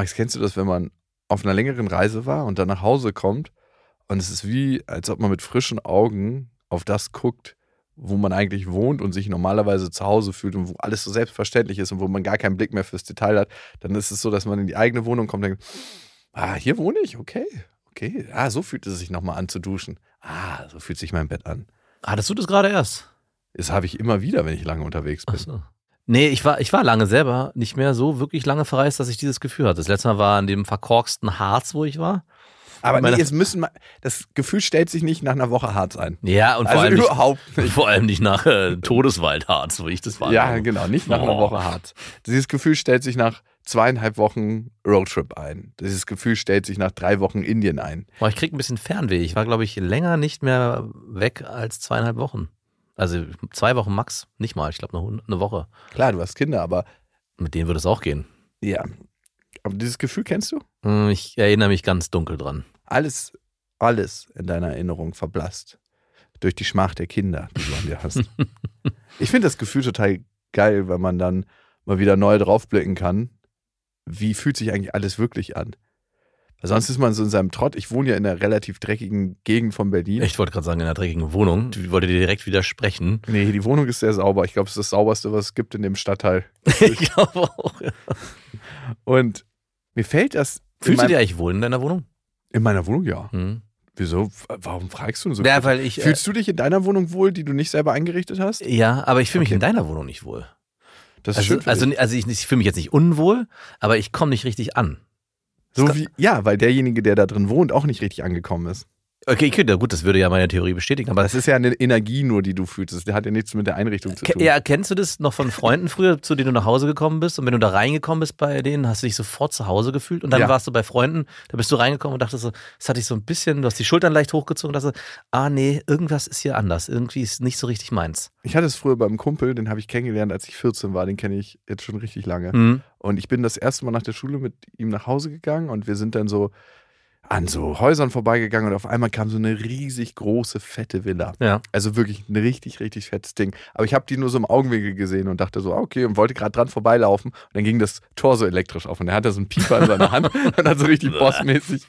Max, kennst du das, wenn man auf einer längeren Reise war und dann nach Hause kommt und es ist wie, als ob man mit frischen Augen auf das guckt, wo man eigentlich wohnt und sich normalerweise zu Hause fühlt und wo alles so selbstverständlich ist und wo man gar keinen Blick mehr fürs Detail hat, dann ist es so, dass man in die eigene Wohnung kommt und denkt, ah, hier wohne ich, okay, okay. Ah, so fühlt es sich nochmal an zu duschen. Ah, so fühlt sich mein Bett an. Hattest du das gerade erst? Das habe ich immer wieder, wenn ich lange unterwegs bin. Ach so. Nee, ich war, ich war lange selber nicht mehr so wirklich lange verreist, dass ich dieses Gefühl hatte. Das letzte Mal war an dem verkorksten Harz, wo ich war. Aber nee, jetzt müssen wir, das Gefühl stellt sich nicht nach einer Woche hart ein. Ja, und vor, Also allem, nicht, überhaupt nicht. vor allem nicht nach äh, Todeswaldharz, wo ich das war. Ja, genau, nicht nach einer Oh. Woche hart. Dieses Gefühl stellt sich nach zweieinhalb Wochen Roadtrip ein. Dieses Gefühl stellt sich nach drei Wochen Indien ein. Boah, ich krieg ein bisschen Fernweh. Ich war, glaube ich, länger nicht mehr weg als zweieinhalb Wochen. Also zwei Wochen max, nicht mal. Ich glaube, eine, eine Woche. Klar, du hast Kinder, aber Mit denen würde es auch gehen. ja. Aber dieses Gefühl kennst du? Hm, Ich erinnere mich ganz dunkel dran. Alles, alles in deiner Erinnerung verblasst. Durch die Schmach der Kinder, die du an dir hast. ich finde das Gefühl total geil, wenn man dann mal wieder neu draufblicken kann. Wie fühlt sich eigentlich alles wirklich an? Sonst ist man so in seinem Trott. Ich wohne ja in einer relativ dreckigen Gegend von Berlin. Ich wollte gerade sagen, in einer dreckigen Wohnung. Ich wollte dir direkt widersprechen. Nee, die Wohnung ist sehr sauber. Ich glaube, es ist das sauberste, was es gibt in dem Stadtteil. ich glaube auch. Ja. Und mir fällt das Fühlst du dich eigentlich wohl in deiner Wohnung? in meiner Wohnung, ja. Hm. Wieso? Warum fragst du denn so? Ja, weil ich. Äh, Fühlst du dich in deiner Wohnung wohl, die du nicht selber eingerichtet hast? ja, aber ich fühle mich Okay. in deiner Wohnung nicht wohl. Das ist Also, schön. Also, also ich, ich fühle mich jetzt nicht unwohl, aber ich komme nicht richtig an. So wie, ja, weil derjenige, der da drin wohnt, auch nicht richtig angekommen ist. Okay, okay, na gut, das würde ja meine Theorie bestätigen. Aber Das ist ja eine Energie nur, die du fühlst. Das hat ja nichts mit der Einrichtung zu tun. ja, kennst du das noch von Freunden früher, zu denen du nach Hause gekommen bist? Und wenn du da reingekommen bist bei denen, hast du dich sofort zu Hause gefühlt? Und dann Ja. warst du bei Freunden, da bist du reingekommen und dachtest so, das hatte ich so ein bisschen, du hast die Schultern leicht hochgezogen und dachtest, ah nee, irgendwas ist hier anders. Irgendwie ist nicht so richtig meins. Ich hatte es früher beim Kumpel, den habe ich kennengelernt, als ich 14 war. Den kenne ich jetzt schon richtig lange. Mhm. Und ich bin das erste Mal nach der Schule mit ihm nach Hause gegangen und wir sind dann so an so Häusern vorbeigegangen und auf einmal kam so eine riesig große, fette Villa. Ja. Also wirklich ein richtig, richtig fettes Ding. Aber ich habe die nur so im Augenwinkel gesehen und dachte so, ah, okay, und wollte gerade dran vorbeilaufen. Und dann ging das Tor so elektrisch auf und er hatte so einen Pieper in seiner Hand und hat so richtig bossmäßig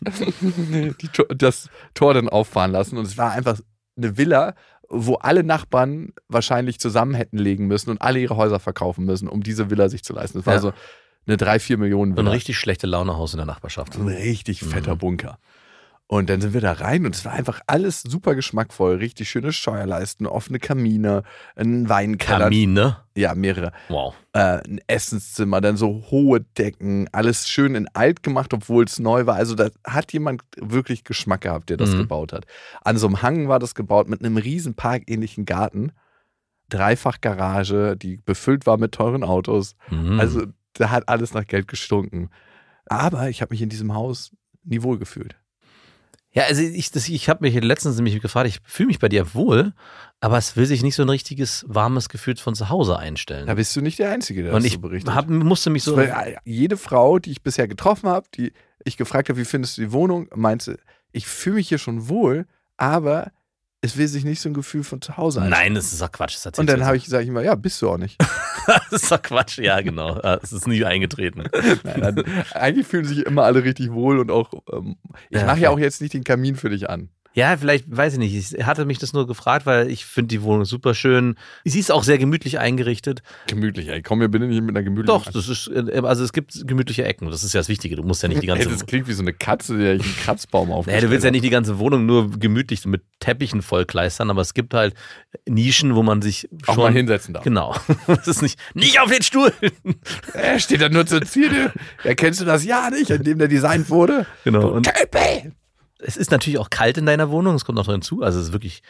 das Tor dann auffahren lassen. Und es war einfach eine Villa, wo alle Nachbarn wahrscheinlich zusammen hätten legen müssen und alle ihre Häuser verkaufen müssen, um diese Villa sich zu leisten. Das war Ja. so eine 3, 4 Millionen So ein Villa. richtig schlechte Launehaus in der Nachbarschaft. So ein richtig fetter Mhm. Bunker. Und dann sind wir da rein und es war einfach alles super geschmackvoll. Richtig schöne Scheuerleisten, offene Kamine, ein Weinkeller. Kamine. Ja, mehrere. Wow. Äh, ein Essenszimmer, dann so hohe Decken. Alles schön in alt gemacht, obwohl es neu war. Also da hat jemand wirklich Geschmack gehabt, der das Mhm. gebaut hat. An so einem Hang war das gebaut mit einem riesen parkähnlichen Garten. Dreifachgarage, die befüllt war mit teuren Autos. Mhm. Also da hat alles nach Geld gestunken. Aber ich habe mich in diesem Haus nie wohl gefühlt. Ja, also ich, das- ich habe mich letztens nämlich gefragt, ich fühle mich bei dir wohl, aber es will sich nicht so ein richtiges warmes Gefühl von zu Hause einstellen. Da bist du nicht der Einzige, der und das ich so berichtet. hab, musste mich so. Weil, äh, jede Frau, die ich bisher getroffen habe, die ich gefragt habe, wie findest du die Wohnung, meinte, ich fühle mich hier schon wohl, aber es will sich nicht so ein Gefühl von zu Hause einstellen. Nein, das ist doch Quatsch. Und dann habe ich gesagt, ich immer, ja, bist du auch nicht. das ist doch Quatsch, ja, genau. Ah, Es ist nie eingetreten. Nein, dann, eigentlich fühlen sich immer alle richtig wohl und auch, ähm, ich Ja, mache ja auch jetzt nicht den Kamin für dich an. Ja, vielleicht, weiß ich nicht. Ich hatte mich das nur gefragt, weil ich finde die Wohnung super schön. Sie ist auch sehr gemütlich eingerichtet. Gemütlich, ey. Komm mir bitte nicht mit einer gemütlichen Doch, das ist, äh, also es gibt gemütliche Ecken. Das ist ja das Wichtige. Du musst ja nicht die ganze Ey, das klingt wie so eine Katze, die einen Kratzbaum Naja, aufgestellt du willst ja nicht die ganze Wohnung nur gemütlich mit Teppichen vollkleistern, aber es gibt halt Nischen, wo man sich auch schon mal hinsetzen darf. Genau. Das ist nicht, nicht auf den Stuhl. Er steht da nur zur Ziele. Erkennst du das Jahr nicht, in dem der designt wurde? Genau. Und Kelpe! Es ist natürlich auch kalt in deiner Wohnung, das kommt noch hinzu. Also es ist wirklich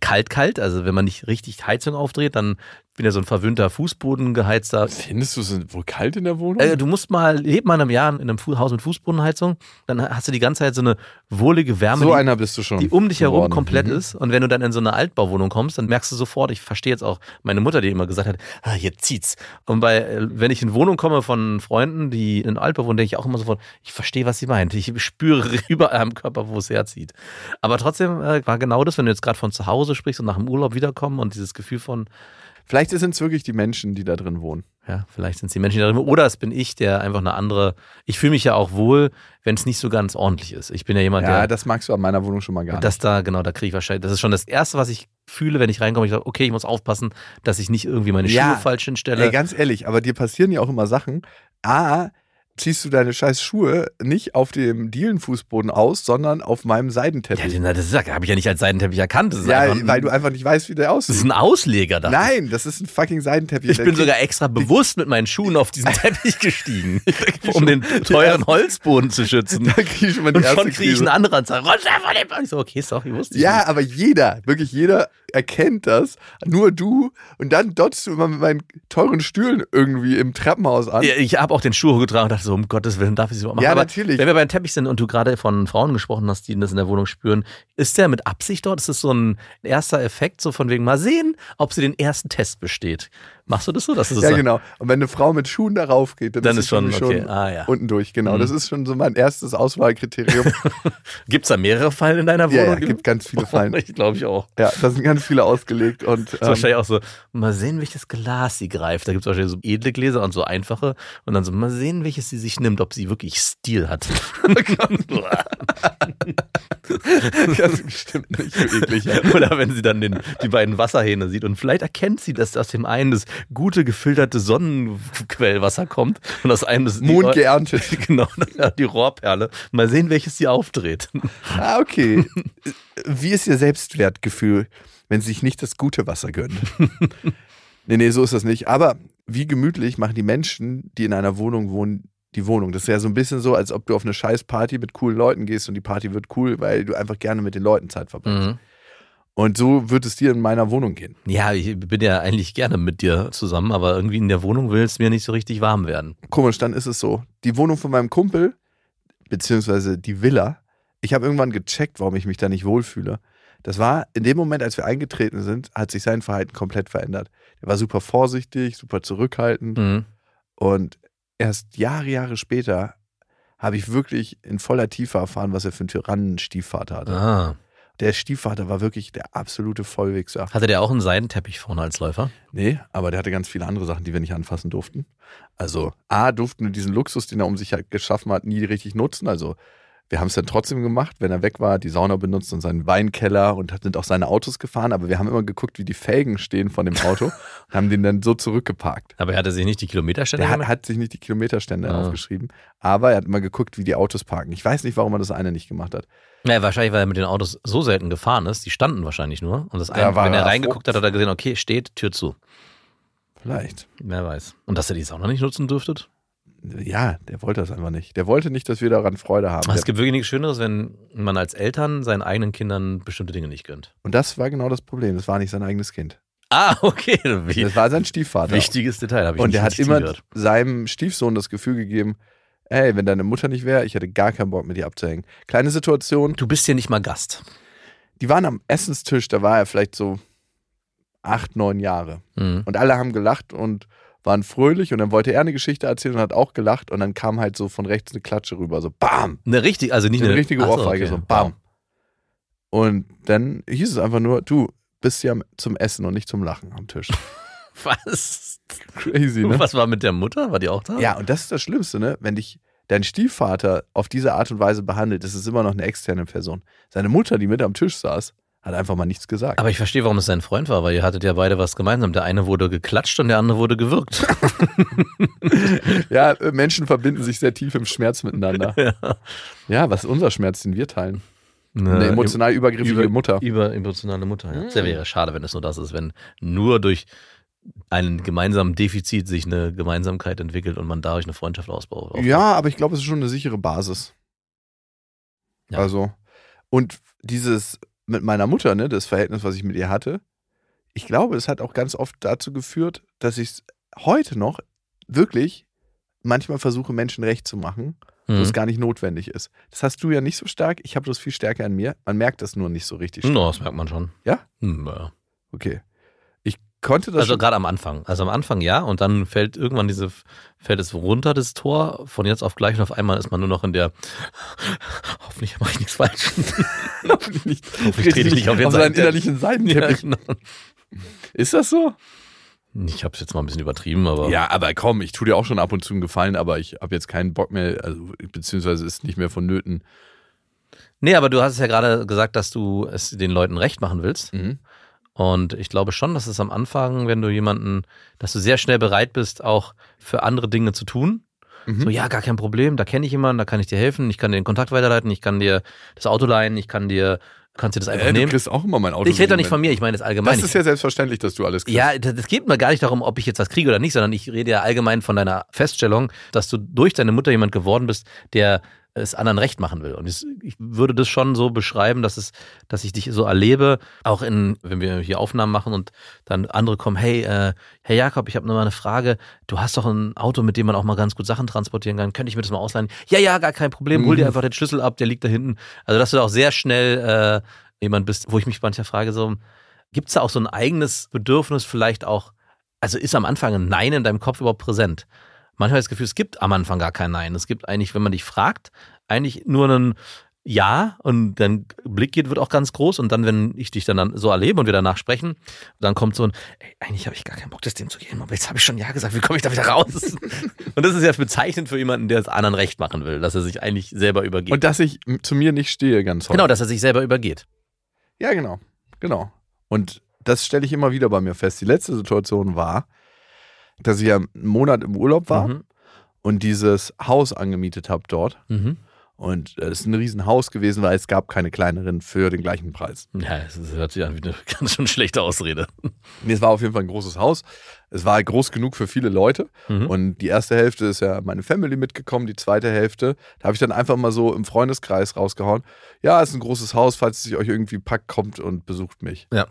kalt, kalt. Also wenn man nicht richtig Heizung aufdreht, dann bin ja so ein verwöhnter Fußbodengeheizter. Findest du es wohl kalt in der Wohnung? Äh, du musst mal, leb mal in einem Jahr in einem Haus mit Fußbodenheizung, dann hast du die ganze Zeit so eine wohlige Wärme, so die, einer bist du schon. die um dich herum geworden. komplett Mhm. ist. Und wenn du dann in so eine Altbauwohnung kommst, dann merkst du sofort, ich verstehe jetzt auch meine Mutter, die immer gesagt hat, ah, jetzt zieht's. Und bei, äh, wenn ich in Wohnung komme von Freunden, die in Altbau wohnen, denke ich auch immer sofort, ich verstehe, was sie meint. Ich spüre überall am Körper, wo es herzieht. Aber trotzdem äh, war genau das, wenn du jetzt gerade von zu Hause sprichst und nach dem Urlaub wiederkommen und dieses Gefühl von, Vielleicht sind es wirklich die Menschen, die da drin wohnen. ja, vielleicht sind es die Menschen, die da drin Oder es bin ich, der einfach eine andere. Ich fühle mich ja auch wohl, wenn es nicht so ganz ordentlich ist. Ich bin ja jemand, Ja, der. das magst du an meiner Wohnung schon mal gar nicht. Das da, genau, da kriege ich wahrscheinlich. Das ist schon das Erste, was ich fühle, wenn ich reinkomme. Ich sage, okay, ich muss aufpassen, dass ich nicht irgendwie meine Ja. Schuhe falsch hinstelle. Ey, ganz ehrlich, aber dir passieren ja auch immer Sachen. A, ziehst du deine scheiß Schuhe nicht auf dem Dielenfußboden aus, sondern auf meinem ja, Seidenteppich. den, das habe ich ja nicht als Seidenteppich erkannt. Ja, ein, weil du einfach nicht weißt, wie der das ist aussieht. ein Ausleger da. Nein, das ist ein fucking Seidenteppich. Ich bin sogar extra bewusst mit meinen Schuhen auf diesen Teppich gestiegen, um den teuren Holzboden zu schützen. Da krieg ich schon mal die Und schon kriege ich einen anderen runter von dem. Ich so, okay, sorry, wusste ich Ja, aber jeder, wirklich jeder erkennt das. Nur du. Und dann dotzt du immer mit meinen teuren Stühlen irgendwie im Treppenhaus an. Ja, Ich habe auch den Schuh hochgetragen und dachte so, um Gottes Willen, darf ich sie überhaupt machen? Ja, Aber natürlich. Wenn wir beim Teppich sind und du gerade von Frauen gesprochen hast, die das in der Wohnung spüren, ist der mit Absicht dort? Ist das so ein erster Effekt, so von wegen mal sehen, ob sie den ersten Test besteht? Machst du das so? Das Ja, so- genau. Und wenn eine Frau mit Schuhen darauf geht, dann, Dann ist ist schon, okay. schon Ah, ja. unten durch. Genau. Mhm. Das ist schon so mein erstes Auswahlkriterium. Gibt's da mehrere Fallen in deiner ja, Wohnung? ja, gibt ganz viele Fallen. Ich glaube ich auch. Ja, da sind ganz viele ausgelegt. Und Das ist ähm, wahrscheinlich auch so, mal sehen, welches Glas sie greift. Da gibt es wahrscheinlich so edle Gläser und so einfache. Und dann so, mal sehen, welches sie sich nimmt, ob sie wirklich Stil hat. das ist bestimmt nicht so eklig. Ja. Oder wenn sie dann den, die beiden Wasserhähne sieht und vielleicht erkennt sie, dass aus dem einen das gute gefilterte Sonnenquellwasser kommt und aus einem das Mond geerntet. genau die Rohrperle. Mal sehen, welches sie aufdreht. Ah, okay. Wie ist Ihr Selbstwertgefühl, wenn Sie sich nicht das gute Wasser gönnen? nee, nee, so ist das nicht. Aber wie gemütlich machen die Menschen, die in einer Wohnung wohnen, die Wohnung? Das ist ja so ein bisschen so, als ob du auf eine scheiß Party mit coolen Leuten gehst und die Party wird cool, weil du einfach gerne mit den Leuten Zeit verbringst. Mhm. Und so wird es dir in meiner Wohnung gehen. Ja, ich bin ja eigentlich gerne mit dir zusammen, aber irgendwie in der Wohnung will es mir nicht so richtig warm werden. Komisch, dann ist es so. Die Wohnung von meinem Kumpel, beziehungsweise die Villa, ich habe irgendwann gecheckt, warum ich mich da nicht wohlfühle. Das war in dem Moment, als wir eingetreten sind, hat sich sein Verhalten komplett verändert. Er war super vorsichtig, super zurückhaltend Mhm. und erst Jahre, Jahre später habe ich wirklich in voller Tiefe erfahren, was er für einen Tyrannen-Stiefvater hatte. Ah. Der Stiefvater war wirklich der absolute Vollwichser. Hatte der auch einen Seidenteppich vorne als Läufer? Nee, aber der hatte ganz viele andere Sachen, die wir nicht anfassen durften. Also, A, durften wir diesen Luxus, den er um sich halt geschaffen hat, nie richtig nutzen. Also, wir haben es dann trotzdem gemacht, wenn er weg war, die Sauna benutzt und seinen Weinkeller und sind auch seine Autos gefahren. Aber wir haben immer geguckt, wie die Felgen stehen von dem Auto und haben den dann so zurückgeparkt. Aber er hatte sich nicht die Kilometerstände Der hat, hat sich nicht die Kilometerstände Ah. aufgeschrieben, aber er hat immer geguckt, wie die Autos parken. Ich weiß nicht, warum er das eine nicht gemacht hat. Ja, wahrscheinlich, weil er mit den Autos so selten gefahren ist. Die standen wahrscheinlich nur. Und das Da eine, wenn er reingeguckt hat, hat er gesehen, okay, steht, Tür zu. Vielleicht. Wer weiß. Und dass er die Sauna nicht nutzen dürftet? Ja, der wollte das einfach nicht. Der wollte nicht, dass wir daran Freude haben. Es Der, gibt wirklich nichts Schöneres, wenn man als Eltern seinen eigenen Kindern bestimmte Dinge nicht gönnt. und das war genau das Problem. Das war nicht sein eigenes Kind. Ah, okay. Das war sein Stiefvater. wichtiges Detail, habe ich Und der hat immer gehört. seinem Stiefsohn das Gefühl gegeben, ey, wenn deine Mutter nicht wäre, ich hätte gar keinen Bock mit dir abzuhängen. Kleine Situation, Du bist hier nicht mal Gast. die waren am Essenstisch, da war er vielleicht so acht, neun Jahre. Mhm. Und alle haben gelacht und waren fröhlich und dann wollte er eine Geschichte erzählen und hat auch gelacht und dann kam halt so von rechts eine Klatsche rüber, so BAM! Eine richtige, also nicht Eine eine, richtige Ach so, Ohrfeige, okay. so BAM! Und dann hieß es einfach nur, du bist ja zum Essen und nicht zum Lachen am Tisch. Was? Crazy, ne? Was war mit der Mutter? War die auch da? Ja, und das ist das Schlimmste, ne? Wenn dich dein Stiefvater auf diese Art und Weise behandelt, ist es immer noch eine externe Person. Seine Mutter, die mit am Tisch saß, hat einfach mal nichts gesagt. Aber ich verstehe, warum es sein Freund war, weil ihr hattet ja beide was gemeinsam. Der eine wurde geklatscht und der andere wurde gewürgt. ja, äh, Menschen verbinden sich sehr tief im Schmerz miteinander. ja. Ja, was ist unser Schmerz, den wir teilen? Eine emotional übergriffige über- Mutter. Über emotionale Mutter, ja. Mhm. Sehr wäre schade, wenn es nur das ist, wenn nur durch einen gemeinsamen Defizit sich eine Gemeinsamkeit entwickelt und man dadurch eine Freundschaft ausbaut. Ja, aber ich glaube, es ist schon eine sichere Basis. Ja. Also, und dieses mit meiner Mutter, ne, das Verhältnis, was ich mit ihr hatte, ich glaube, es hat auch ganz oft dazu geführt, dass ich heute noch wirklich manchmal versuche, Menschen recht zu machen, wo Mhm. es gar nicht notwendig ist. Das hast du ja nicht so stark. Ich habe das viel stärker an mir. Man merkt das nur nicht so richtig. stark. No, das merkt man schon. Ja? Hm, ja. Okay. Konnte das Also gerade am Anfang. Also am Anfang ja und dann fällt irgendwann diese, fällt es runter, das Tor, von jetzt auf gleich und auf einmal ist man nur noch in der, hoffentlich mache ich nichts falsch. Hoffentlich nicht, Hoffentlich trete ich nicht auf auf seinen Seitenteppich. innerlichen ja, Seitenteppich. genau. Ist das so? Ich habe es jetzt mal ein bisschen übertrieben, aber Ja, aber komm, ich tue dir auch schon ab und zu einen Gefallen, aber ich habe jetzt keinen Bock mehr, also beziehungsweise ist nicht mehr vonnöten. nee, aber du hast es ja gerade gesagt, dass du es den Leuten recht machen willst. Mhm. Und ich glaube schon, dass es am Anfang, wenn du jemanden, dass du sehr schnell bereit bist, auch für andere Dinge zu tun. Mhm. So, ja, gar kein Problem, da kenne ich jemanden, da kann ich dir helfen, ich kann dir den Kontakt weiterleiten, ich kann dir das Auto leihen, ich kann dir, kannst dir das einfach Äh, du nehmen. kriegst auch immer mein Auto. Ich rede doch nicht von mir, ich meine das allgemein. Das ist ja selbstverständlich, dass du alles kriegst. Ja, das das geht mir gar nicht darum, ob ich jetzt was kriege oder nicht, sondern ich rede ja allgemein von deiner Feststellung, dass du durch deine Mutter jemand geworden bist, der es anderen recht machen will. Und ich würde das schon so beschreiben, dass es, dass ich dich so erlebe, auch in, wenn wir hier Aufnahmen machen und dann andere kommen, hey, äh, Herr Jakob, ich habe nur mal eine Frage. Du hast doch ein Auto, mit dem man auch mal ganz gut Sachen transportieren kann. Könnte ich mir das mal ausleihen? Ja, ja, gar kein Problem. Hol dir Mhm. einfach den Schlüssel ab, der liegt da hinten. Also, dass du da auch sehr schnell äh, jemand bist, wo ich mich manchmal frage, so, Gibt es da auch so ein eigenes Bedürfnis, vielleicht auch, also ist am Anfang ein Nein in deinem Kopf überhaupt präsent? Manchmal das Gefühl, es gibt am Anfang gar kein Nein. Es gibt eigentlich, wenn man dich fragt, eigentlich nur ein Ja und dein Blick geht, wird auch ganz groß und dann, wenn ich dich dann so erlebe und wir danach sprechen, dann kommt so ein, ey, eigentlich habe ich gar keinen Bock, das dem zu geben, aber jetzt habe ich schon Ja gesagt, wie komme ich da wieder raus? und das ist ja bezeichnend für jemanden, der es anderen recht machen will, dass er sich eigentlich selber übergeht. Und dass ich zu mir nicht stehe, ganz häufig. genau, dass er sich selber übergeht. Ja, genau. Genau. Und das stelle ich immer wieder bei mir fest. Die letzte Situation war, dass ich ja einen Monat im Urlaub war Mhm. und dieses Haus angemietet habe dort. Mhm. Und es ist ein Riesenhaus gewesen, weil es gab keine kleineren für den gleichen Preis. Ja, das hört sich an wie eine ganz schön schlechte Ausrede. Nee, es war auf jeden Fall ein großes Haus. Es war groß genug für viele Leute. Mhm. Und die erste Hälfte ist ja meine Family mitgekommen, die zweite Hälfte, da habe ich dann einfach mal so im Freundeskreis rausgehauen. Ja, es ist ein großes Haus, falls es sich euch irgendwie packt, kommt und besucht mich. Ja.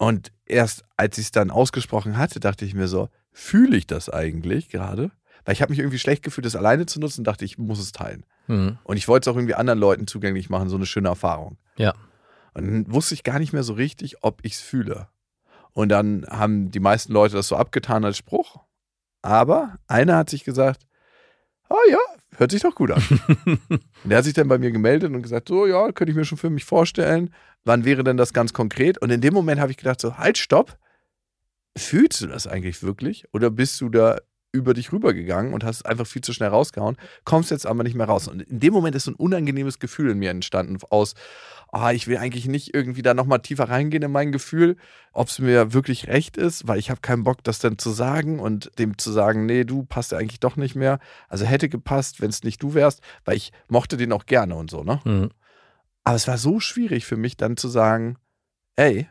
Und erst als ich es dann ausgesprochen hatte, dachte ich mir so, fühle ich das eigentlich gerade? Weil ich habe mich irgendwie schlecht gefühlt, das alleine zu nutzen, dachte ich, muss es teilen. Mhm. Und ich wollte es auch irgendwie anderen Leuten zugänglich machen, so eine schöne Erfahrung. Ja. Und dann wusste ich gar nicht mehr so richtig, ob ich es fühle. Und dann haben die meisten Leute das so abgetan als Spruch. Aber einer hat sich gesagt, ah ja, hört sich doch gut an. und der hat sich dann bei mir gemeldet und gesagt, so ja, könnte ich mir schon für mich vorstellen. Wann wäre denn das ganz konkret? Und in dem Moment habe ich gedacht, so halt, stopp. Fühlst du das eigentlich wirklich? Oder bist du da über dich rübergegangen und hast einfach viel zu schnell rausgehauen, kommst jetzt aber nicht mehr raus. Und in dem Moment ist so ein unangenehmes Gefühl in mir entstanden aus, ah, ich will eigentlich nicht irgendwie da nochmal tiefer reingehen in mein Gefühl, ob es mir wirklich recht ist, weil ich habe keinen Bock, das dann zu sagen und dem zu sagen, nee, du passt ja eigentlich doch nicht mehr. Also hätte gepasst, wenn es nicht du wärst, weil ich mochte den auch gerne und so, ne? Mhm. Aber es war so schwierig für mich dann zu sagen, ey,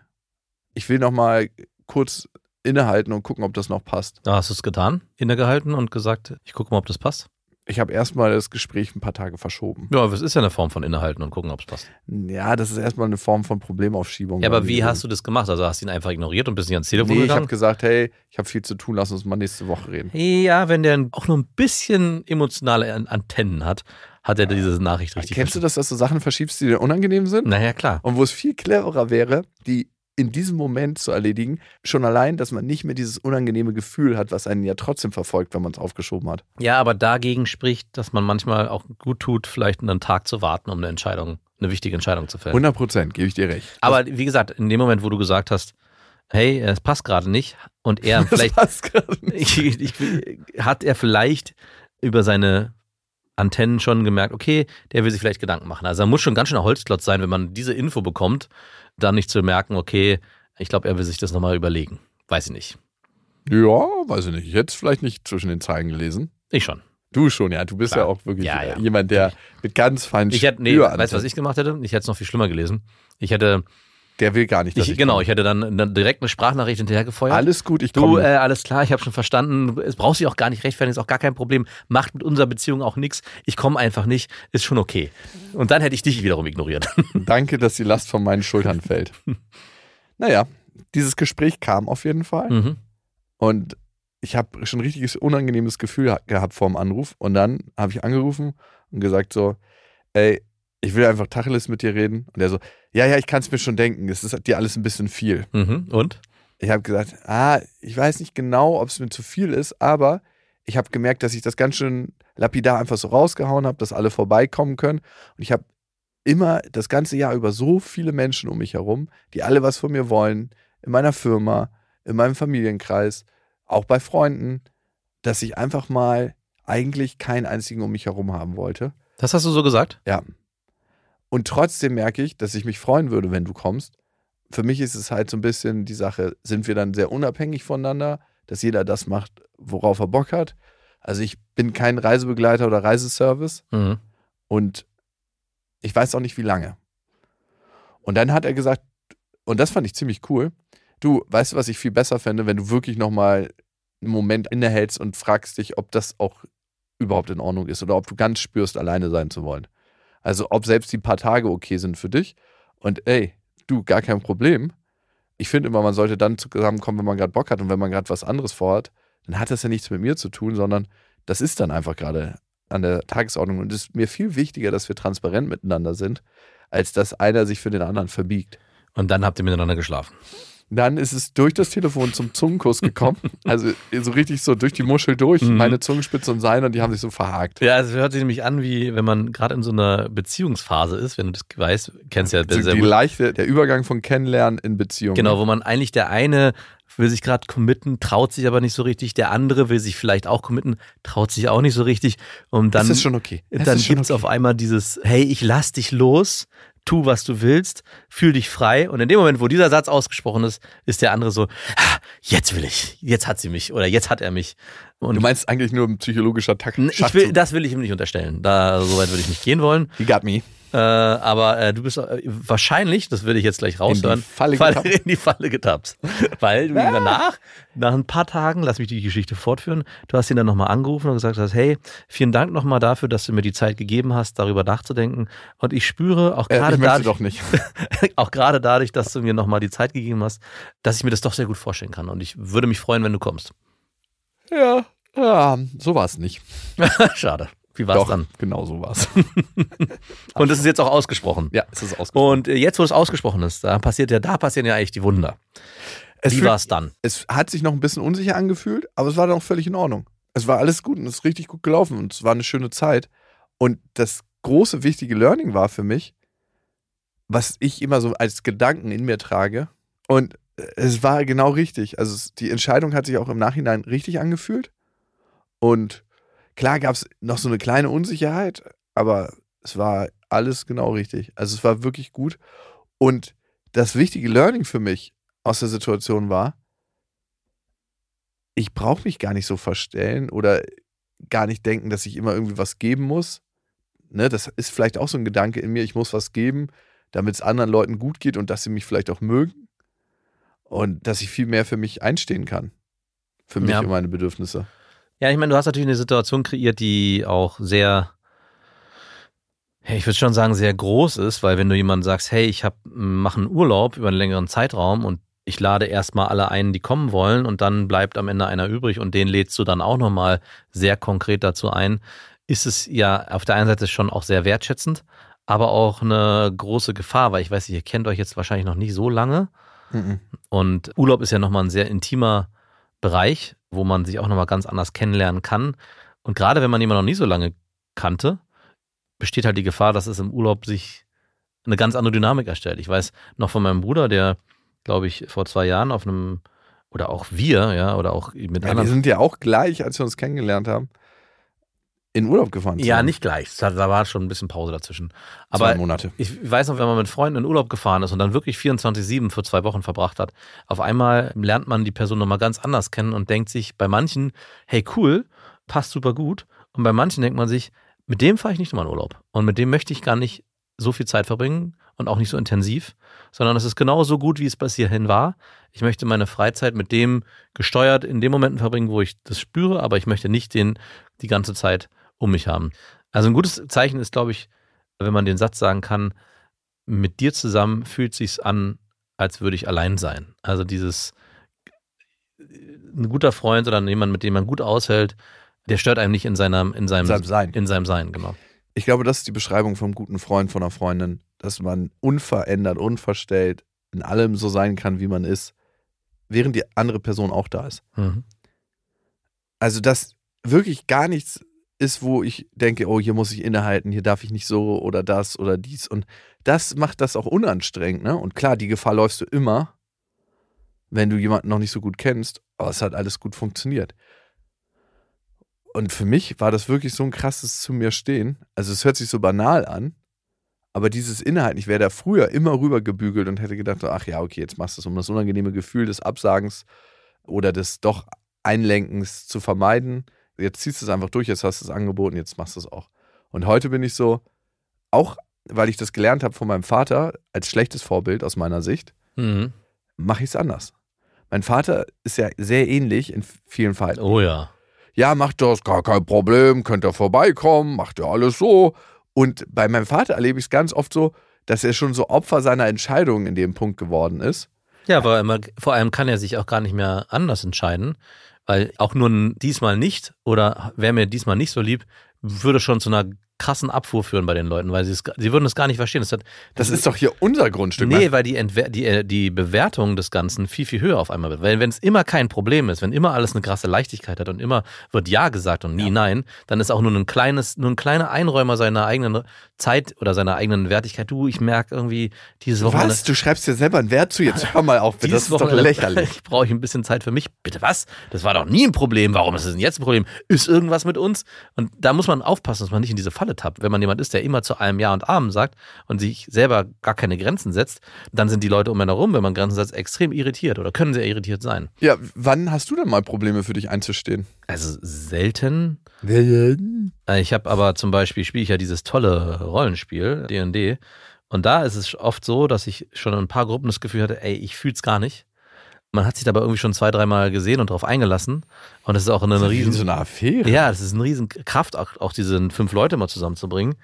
ich will nochmal kurz innehalten und gucken, ob das noch passt. Da hast du es getan, innegehalten und gesagt, ich gucke mal, ob das passt. Ich habe erstmal das Gespräch ein paar Tage verschoben. Ja, aber es ist ja eine Form von innehalten und gucken, ob es passt. Ja, das ist erstmal eine Form von Problemaufschiebung. Ja, aber wie hast du das gemacht? Also hast du ihn einfach ignoriert und bist nicht ans Telefon Nee, ich habe gegangen? gesagt, hey, ich habe viel zu tun, lass uns mal nächste Woche reden. ja, wenn der auch nur ein bisschen emotionale An- Antennen hat, hat er diese Nachricht richtig Kennst du das, dass du Sachen verschiebst, die dir unangenehm sind? Naja, klar. Und wo es viel cleverer wäre, die in diesem Moment zu erledigen, schon allein, dass man nicht mehr dieses unangenehme Gefühl hat, was einen ja trotzdem verfolgt, wenn man es aufgeschoben hat. Ja, aber dagegen spricht, dass man manchmal auch gut tut, vielleicht einen Tag zu warten, um eine Entscheidung, eine wichtige Entscheidung zu fällen. 100 Prozent, gebe ich dir recht. aber wie gesagt, in dem Moment, wo du gesagt hast, hey, es passt gerade nicht und er vielleicht Das passt gerade nicht. ich, ich, hat er vielleicht über seine Antennen schon gemerkt, okay, der will sich vielleicht Gedanken machen. Also er muss schon ganz schön ein Holzklotz sein, wenn man diese Info bekommt, dann nicht zu merken, okay, ich glaube, er will sich das nochmal überlegen. Weiß ich nicht. Ja, weiß ich nicht. Ich hätte es vielleicht nicht zwischen den Zeilen gelesen. Ich schon. Du schon, ja. Du bist Klar. ja auch wirklich Ja, ja. jemand, der mit ganz feinen Ich hätte, nee, weißt du, was ich gemacht hätte? Ich hätte es noch viel schlimmer gelesen. Ich hätte, Der will gar nicht, ich, ich, genau, komme. ich hätte dann, dann direkt eine Sprachnachricht hinterhergefeuert. Alles gut, ich Du, komme. äh, alles klar, ich habe schon verstanden. Es brauchst dich auch gar nicht rechtfertigen, ist auch gar kein Problem. Macht mit unserer Beziehung auch nichts. Ich komme einfach nicht, ist schon okay. Und dann hätte ich dich wiederum ignoriert. Danke, dass die Last von meinen Schultern fällt. naja, dieses Gespräch kam auf jeden Fall. Mhm. Und ich habe schon ein richtiges unangenehmes Gefühl ha- gehabt vor dem Anruf. Und dann habe ich angerufen und gesagt so, ey, ich will einfach Tacheles mit dir reden. Und er so, ja, ja, ich kann es mir schon denken. Es ist dir alles ein bisschen viel. Mhm. Und? Ich habe gesagt, ah, ich weiß nicht genau, ob es mir zu viel ist, aber ich habe gemerkt, dass ich das ganz schön lapidar einfach so rausgehauen habe, dass alle vorbeikommen können. Und ich habe immer das ganze Jahr über so viele Menschen um mich herum, die alle was von mir wollen, in meiner Firma, in meinem Familienkreis, auch bei Freunden, dass ich einfach mal eigentlich keinen einzigen um mich herum haben wollte. Das hast du so gesagt? Ja. Und trotzdem merke ich, dass ich mich freuen würde, wenn du kommst. Für mich ist es halt so ein bisschen die Sache, sind wir dann sehr unabhängig voneinander, dass jeder das macht, worauf er Bock hat. Also ich bin kein Reisebegleiter oder Reiseservice Mhm. und ich weiß auch nicht, wie lange. Und dann hat er gesagt, und das fand ich ziemlich cool, du, weißt du, was ich viel besser fände, wenn du wirklich nochmal einen Moment innehältst und fragst dich, ob das auch überhaupt in Ordnung ist oder ob du ganz spürst, alleine sein zu wollen. Also ob selbst die paar Tage okay sind für dich. Und ey, du, gar kein Problem. Ich finde immer, man sollte dann zusammenkommen, wenn man gerade Bock hat und wenn man gerade was anderes vorhat, dann hat das ja nichts mit mir zu tun, sondern das ist dann einfach gerade an der Tagesordnung. Und es ist mir viel wichtiger, dass wir transparent miteinander sind, als dass einer sich für den anderen verbiegt. Und dann habt ihr miteinander geschlafen. Dann ist es durch das Telefon zum Zungenkuss gekommen. Also so richtig so durch die Muschel durch, Mhm. meine Zungenspitze und seine, und die haben sich so verhakt. Ja, es hört sich nämlich an, wie wenn man gerade in so einer Beziehungsphase ist, wenn du das weißt, kennst ja So sehr die gut. leichte, der Übergang von Kennenlernen in Beziehung. Genau, wo man eigentlich der eine will sich gerade committen, traut sich aber nicht so richtig, der andere will sich vielleicht auch committen, traut sich auch nicht so richtig und dann das ist schon okay. Das dann gibt es okay. auf einmal dieses, hey, ich lass dich los, tu, was du willst, fühl dich frei. Und in dem Moment, wo dieser Satz ausgesprochen ist, ist der andere so, ah, jetzt will ich, jetzt hat sie mich oder jetzt hat er mich. Und Du meinst eigentlich nur ein psychologischer Takt. ich will, das will ich ihm nicht unterstellen. Da, so weit würde ich nicht gehen wollen. He got me. Äh, aber äh, du bist äh, wahrscheinlich, das würde ich jetzt gleich raushören, Falle Falle- getappt. in die Falle getappt. Weil du ihn danach, nach ein paar Tagen, lass mich die Geschichte fortführen, du hast ihn dann nochmal angerufen und gesagt hast, hey, vielen Dank nochmal dafür, dass du mir die Zeit gegeben hast, darüber nachzudenken. Und ich spüre auch Äh, gerade dadurch, doch nicht. auch gerade dadurch, dass du mir nochmal die Zeit gegeben hast, dass ich mir das doch sehr gut vorstellen kann. Und ich würde mich freuen, wenn du kommst. Ja, ja so war es nicht. Schade. Wie war es Doch, dann? genau so war es. Und das ist jetzt auch ausgesprochen. ja, es ist ausgesprochen. Und äh, jetzt, wo es ausgesprochen ist, da passiert ja, da passieren ja eigentlich die Wunder. Es, Wie war es dann? es hat sich noch ein bisschen unsicher angefühlt, aber es war dann auch völlig in Ordnung. Es war alles gut und es ist richtig gut gelaufen und es war eine schöne Zeit. Und das große, wichtige Learning war für mich, was ich immer so als Gedanken in mir trage. Und es war genau richtig. Also es, die Entscheidung hat sich auch im Nachhinein richtig angefühlt. Und klar gab es noch so eine kleine Unsicherheit, aber es war alles genau richtig. Also es war wirklich gut. Und das wichtige Learning für mich aus der Situation war, ich brauche mich gar nicht so verstellen oder gar nicht denken, dass ich immer irgendwie was geben muss. Ne, das ist vielleicht auch so ein Gedanke in mir, ich muss was geben, damit es anderen Leuten gut geht und dass sie mich vielleicht auch mögen. Und dass ich viel mehr für mich einstehen kann. Für mich Ja. und meine Bedürfnisse. Ja, ich meine, du hast natürlich eine Situation kreiert, die auch sehr, ich würde schon sagen, sehr groß ist, weil wenn du jemandem sagst, hey, ich hab, mache einen Urlaub über einen längeren Zeitraum und ich lade erstmal alle ein, die kommen wollen und dann bleibt am Ende einer übrig und den lädst du dann auch nochmal sehr konkret dazu ein, ist es ja auf der einen Seite schon auch sehr wertschätzend, aber auch eine große Gefahr, weil ich weiß, ihr kennt euch jetzt wahrscheinlich noch nicht so lange. Mhm. Und Urlaub ist ja nochmal ein sehr intimer Bereich, wo man sich auch nochmal ganz anders kennenlernen kann. Und gerade wenn man jemanden noch nie so lange kannte, besteht halt die Gefahr, dass es im Urlaub sich eine ganz andere Dynamik erstellt. Ich weiß noch von meinem Bruder, der, glaube ich, vor zwei Jahren auf einem, oder auch wir, ja, oder auch mit Ja, wir anderen. sind ja auch gleich, als wir uns kennengelernt haben, in Urlaub gefahren. Ja, nicht gleich. Da war schon ein bisschen Pause dazwischen. Zwei Aber Monate. ich weiß noch, wenn man mit Freunden in Urlaub gefahren ist und dann wirklich 24-7 für zwei Wochen verbracht hat, auf einmal lernt man die Person nochmal ganz anders kennen und denkt sich bei manchen, hey cool, passt super gut. Und bei manchen denkt man sich, mit dem fahre ich nicht nochmal in Urlaub. Und mit dem möchte ich gar nicht so viel Zeit verbringen und auch nicht so intensiv, sondern es ist genauso gut, wie es bis hierhin war. Ich möchte meine Freizeit mit dem gesteuert in den Momenten verbringen, wo ich das spüre, aber ich möchte nicht den die ganze Zeit um mich haben. Also ein gutes Zeichen ist, glaube ich, wenn man den Satz sagen kann, mit dir zusammen fühlt sich's an, als würde ich allein sein. Also dieses ein guter Freund oder jemand, mit dem man gut aushält, der stört einem nicht in seinem, in seinem, Seinem Sein. In seinem Sein, genau. Ich glaube, das ist die Beschreibung vom guten Freund, von einer Freundin, dass man unverändert, unverstellt in allem so sein kann, wie man ist, während die andere Person auch da ist. Mhm. Also, dass wirklich gar nichts ist, wo ich denke, oh, hier muss ich innehalten, hier darf ich nicht so oder das oder dies. Und das macht das auch unanstrengend, ne? Und klar, die Gefahr läufst du immer, wenn du jemanden noch nicht so gut kennst, aber es hat alles gut funktioniert. Und für mich war das wirklich so ein krasses zu mir stehen. Also es hört sich so banal an, aber dieses Innehalten, ich wäre da früher immer rübergebügelt und hätte gedacht, ach ja, okay, jetzt machst du es, um das unangenehme Gefühl des Absagens oder des doch Einlenkens zu vermeiden. Jetzt ziehst du es einfach durch, jetzt hast du es angeboten, jetzt machst du es auch. Und heute bin ich so, auch weil ich das gelernt habe von meinem Vater als schlechtes Vorbild aus meiner Sicht, Mhm. mache ich es anders. Mein Vater ist ja sehr ähnlich in vielen Fällen. Oh ja. Ja, macht das, gar kein Problem, könnt ihr vorbeikommen, macht ihr alles so. Und bei meinem Vater erlebe ich es ganz oft so, dass er schon so Opfer seiner Entscheidungen in dem Punkt geworden ist. Ja, aber immer, vor allem kann er sich auch gar nicht mehr anders entscheiden, weil auch nur diesmal nicht oder wer mir diesmal nicht so lieb, würde schon zu einer krassen Abfuhr führen bei den Leuten, weil sie es, sie würden es gar nicht verstehen. Das, hat, Das ist doch hier unser Grundstück. Nee, weil die, Entwer die, äh, die Bewertung des Ganzen viel, viel höher auf einmal wird. Weil wenn es immer kein Problem ist, wenn immer alles eine krasse Leichtigkeit hat und immer wird Ja gesagt und nie Nein, dann ist auch nur ein kleines, nur ein kleiner Einräumer seiner eigenen Zeit oder seiner eigenen Wertigkeit. Du, ich merke irgendwie dieses Wochenende. Was? Du schreibst dir selber einen Wert zu? Jetzt hör mal auf, bitte. Das ist doch lächerlich. brauche ich ein bisschen Zeit für mich. Bitte was? Das war doch nie ein Problem. Warum ist es denn jetzt ein Problem? Ist irgendwas mit uns? Und da muss man aufpassen, dass man nicht in diese Falle tappt. Wenn man jemand ist, der immer zu allem Ja und Amen sagt und sich selber gar keine Grenzen setzt, dann sind die Leute um einen herum, wenn man Grenzen setzt, extrem irritiert oder können sehr irritiert sein. Ja, wann hast du denn mal Probleme für dich einzustehen? Also selten. Äh, Ich habe aber zum Beispiel, spiele ich ja dieses tolle Rollenspiel, D&D. Und da ist es oft so, dass ich schon in ein paar Gruppen das Gefühl hatte, ey, ich fühl's gar nicht. Man hat sich dabei irgendwie schon zwei, dreimal gesehen und darauf eingelassen. Und es ist auch eine Wie riesen... so eine Affäre. Ja, das ist eine riesen Kraft, auch, auch diese fünf Leute mal zusammenzubringen.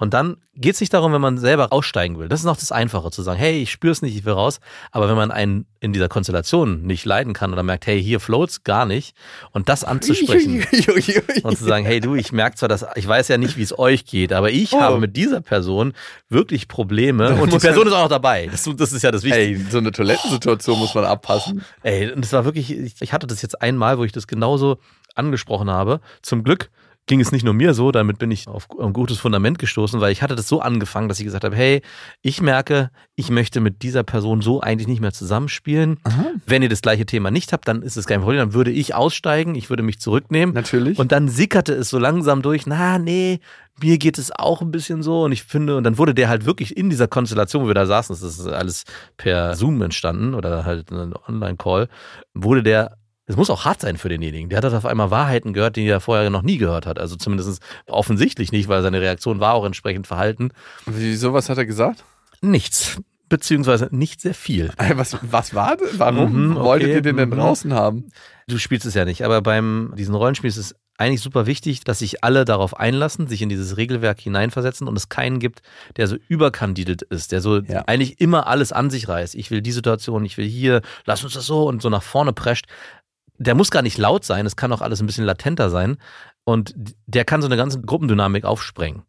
Und dann geht es nicht darum, wenn man selber aussteigen will. Das ist noch das Einfache, zu sagen, hey, ich spüre es nicht, ich will raus. Aber wenn man einen in dieser Konstellation nicht leiden kann oder merkt, hey, hier floats gar nicht, und das anzusprechen und zu sagen, hey du, ich merke zwar, dass ich weiß ja nicht, wie es euch geht, aber ich Oh. habe mit dieser Person wirklich Probleme und die Person ist auch noch dabei. Das, das ist ja das Wichtige. Ey, so eine Toilettensituation muss man abpassen. Ey, und das war wirklich, ich, ich hatte das jetzt einmal, wo ich das genauso angesprochen habe. Zum Glück ging es nicht nur mir so, damit bin ich auf ein gutes Fundament gestoßen, weil ich hatte das so angefangen, dass ich gesagt habe, hey, ich merke, ich möchte mit dieser Person so eigentlich nicht mehr zusammenspielen. Wenn ihr das gleiche Thema nicht habt, dann ist es kein Problem, dann würde ich aussteigen, ich würde mich zurücknehmen. Natürlich. Und dann sickerte es so langsam durch, na, nee, mir geht es auch ein bisschen so. Und ich finde, und dann wurde der halt wirklich in dieser Konstellation, wo wir da saßen, das ist alles per Zoom entstanden oder halt ein Online-Call, wurde der, es muss auch hart sein für denjenigen. Der hat auf einmal Wahrheiten gehört, die er vorher noch nie gehört hat. Also zumindest offensichtlich nicht, weil seine Reaktion war auch entsprechend verhalten. Wieso, was hat er gesagt? Nichts. Beziehungsweise nicht sehr viel. Ey, Was, was war das? Warum Mhm, okay, wolltet ihr den denn mhm. draußen haben? Du spielst es ja nicht, aber beim diesen Rollenspiel ist es eigentlich super wichtig, dass sich alle darauf einlassen, sich in dieses Regelwerk hineinversetzen und es keinen gibt, der so überkandidelt ist, der so Ja. eigentlich immer alles an sich reißt. Ich will die Situation, ich will hier, lass uns das so und so nach vorne prescht. Der muss gar nicht laut sein, es kann auch alles ein bisschen latenter sein und der kann so eine ganze Gruppendynamik aufsprengen.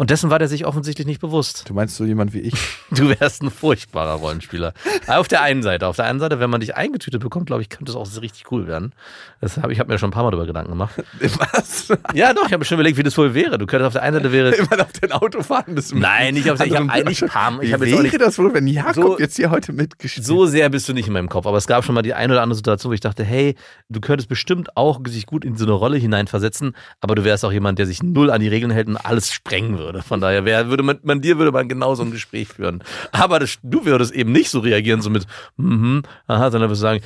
Und dessen war der sich offensichtlich nicht bewusst. Du meinst so jemand wie ich? Du wärst ein furchtbarer Rollenspieler. auf der einen Seite. Auf der anderen Seite, wenn man dich eingetütet bekommt, glaube ich, könnte es auch richtig cool werden. Das hab, ich habe mir schon ein paar Mal darüber Gedanken gemacht. Was? Ja, doch, ich habe mir schon überlegt, wie das wohl wäre. Du könntest auf der einen Seite wäre. Immer auf den Autofahren bist du mit Nein, nicht auf der- ich hab anderen eigentlich Palm- ich Wie hab jetzt wäre nicht- das wohl, wenn Jakob So- jetzt hier heute mitgespielt So sehr bist du nicht in meinem Kopf. Aber es gab schon mal die eine oder andere Situation, wo ich dachte, hey, du könntest bestimmt auch sich gut in so eine Rolle hineinversetzen, aber du wärst auch jemand, der sich null an die Regeln hält und alles sprengen würde. Von daher wär, würde man, man dir würde man genau so ein Gespräch führen. Aber das, du würdest eben nicht so reagieren, so mit, mhm, aha, sondern würdest sagen,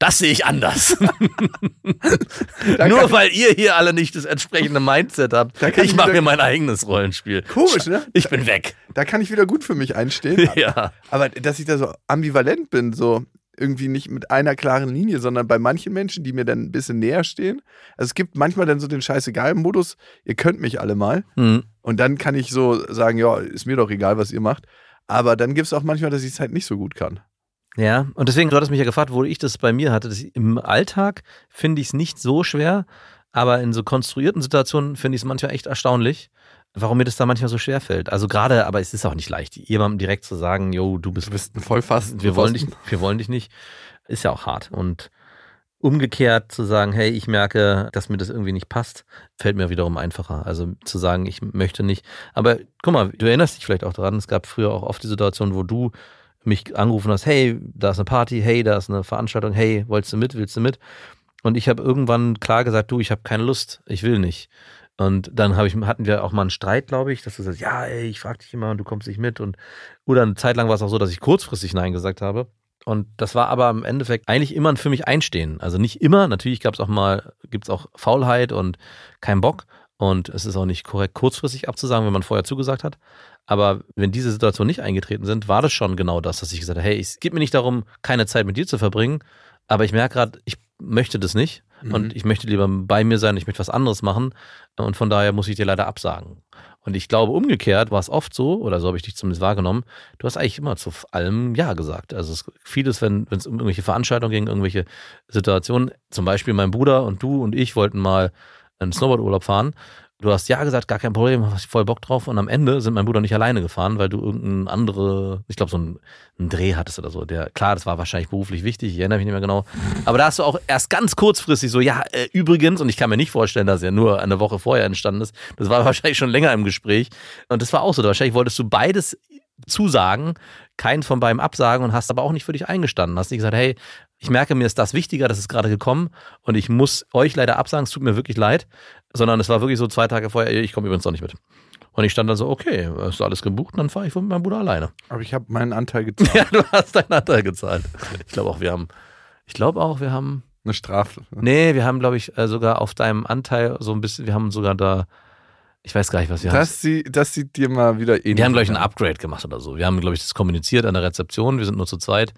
das sehe ich anders. Nur weil ihr hier alle nicht das entsprechende Mindset habt. Ich ich mache mir mein eigenes Rollenspiel. Komisch, ne? Ich bin weg. Da kann ich wieder gut für mich einstehen. Ja. Aber dass ich da so ambivalent bin, so irgendwie nicht mit einer klaren Linie, sondern bei manchen Menschen, die mir dann ein bisschen näher stehen. Also es gibt manchmal dann so den Scheißegal-Modus, ihr könnt mich alle mal. Hm. Und dann kann ich so sagen, ja, ist mir doch egal, was ihr macht. Aber dann gibt es auch manchmal, dass ich es halt nicht so gut kann. Ja, und deswegen, du hattest mich ja gefragt, wo ich das bei mir hatte. Im Alltag finde ich es nicht so schwer, aber in so konstruierten Situationen finde ich es manchmal echt erstaunlich, warum mir das da manchmal so schwer fällt. Also gerade, aber es ist auch nicht leicht, jemandem direkt zu sagen, yo, du bist, Du bist ein Vollfasten. wir wollen dich, wir wollen dich nicht, ist ja auch hart. Und umgekehrt zu sagen, hey, ich merke, dass mir das irgendwie nicht passt, fällt mir wiederum einfacher. Also zu sagen, ich möchte nicht. Aber guck mal, du erinnerst dich vielleicht auch daran, es gab früher auch oft die Situation, wo du mich angerufen hast, hey, da ist eine Party, hey, da ist eine Veranstaltung, hey, wolltest du mit, willst du mit? Und ich habe irgendwann klar gesagt, du, ich habe keine Lust, ich will nicht. Und dann ich, hatten wir auch mal einen Streit, glaube ich, dass du sagst, ja, ey, ich frage dich immer und du kommst nicht mit. Und oder eine Zeit lang war es auch so, dass ich kurzfristig Nein gesagt habe. Und das war aber im Endeffekt eigentlich immer ein für mich einstehen. Also nicht immer, natürlich gab es auch mal, gibt es auch Faulheit und kein Bock. Und es ist auch nicht korrekt, kurzfristig abzusagen, wenn man vorher zugesagt hat. Aber wenn diese Situationen nicht eingetreten sind, war das schon genau das, dass ich gesagt habe, hey, es geht mir nicht darum, keine Zeit mit dir zu verbringen, aber ich merke gerade, ich möchte das nicht Mhm. und ich möchte lieber bei mir sein, ich möchte was anderes machen und von daher muss ich dir leider absagen. Und ich glaube, umgekehrt war es oft so, oder so habe ich dich zumindest wahrgenommen, du hast eigentlich immer zu allem Ja gesagt. Also es, vieles, wenn wenn es um irgendwelche Veranstaltungen ging, irgendwelche Situationen, zum Beispiel mein Bruder und du und ich wollten mal einen Snowboardurlaub fahren. Du hast ja gesagt, gar kein Problem, hast voll Bock drauf. Und am Ende sind mein Bruder nicht alleine gefahren, weil du irgendein andere, ich glaube, so einen, einen Dreh hattest oder so. Der, klar, das war wahrscheinlich beruflich wichtig, ich erinnere mich nicht mehr genau. Aber da hast du auch erst ganz kurzfristig so, ja, äh, übrigens, und ich kann mir nicht vorstellen, dass er nur eine Woche vorher entstanden ist. Das war wahrscheinlich schon länger im Gespräch. Und das war auch so. Wahrscheinlich wolltest du beides zusagen, keinen von beiden absagen und hast aber auch nicht für dich eingestanden. Hast nicht gesagt, hey, ich merke, mir ist das wichtiger, das ist gerade gekommen und ich muss euch leider absagen, es tut mir wirklich leid, sondern es war wirklich so zwei Tage vorher, ich komme übrigens doch nicht mit. Und ich stand dann so, okay, ist alles gebucht, dann fahre ich mit meinem Bruder alleine. Aber ich habe meinen Anteil gezahlt. Ja, du hast deinen Anteil gezahlt. Ich glaube auch, wir haben, ich glaube auch, wir haben, Eine Strafe. nee, wir haben, glaube ich, äh, sogar auf deinem Anteil so ein bisschen, wir haben sogar da, ich weiß gar nicht, was wir haben. Das, sie, das sieht dir mal wieder ähnlich Wir haben, glaube ich, ein. Upgrade gemacht oder so. Wir haben, glaube ich, das kommuniziert an der Rezeption. Wir sind nur zu zweit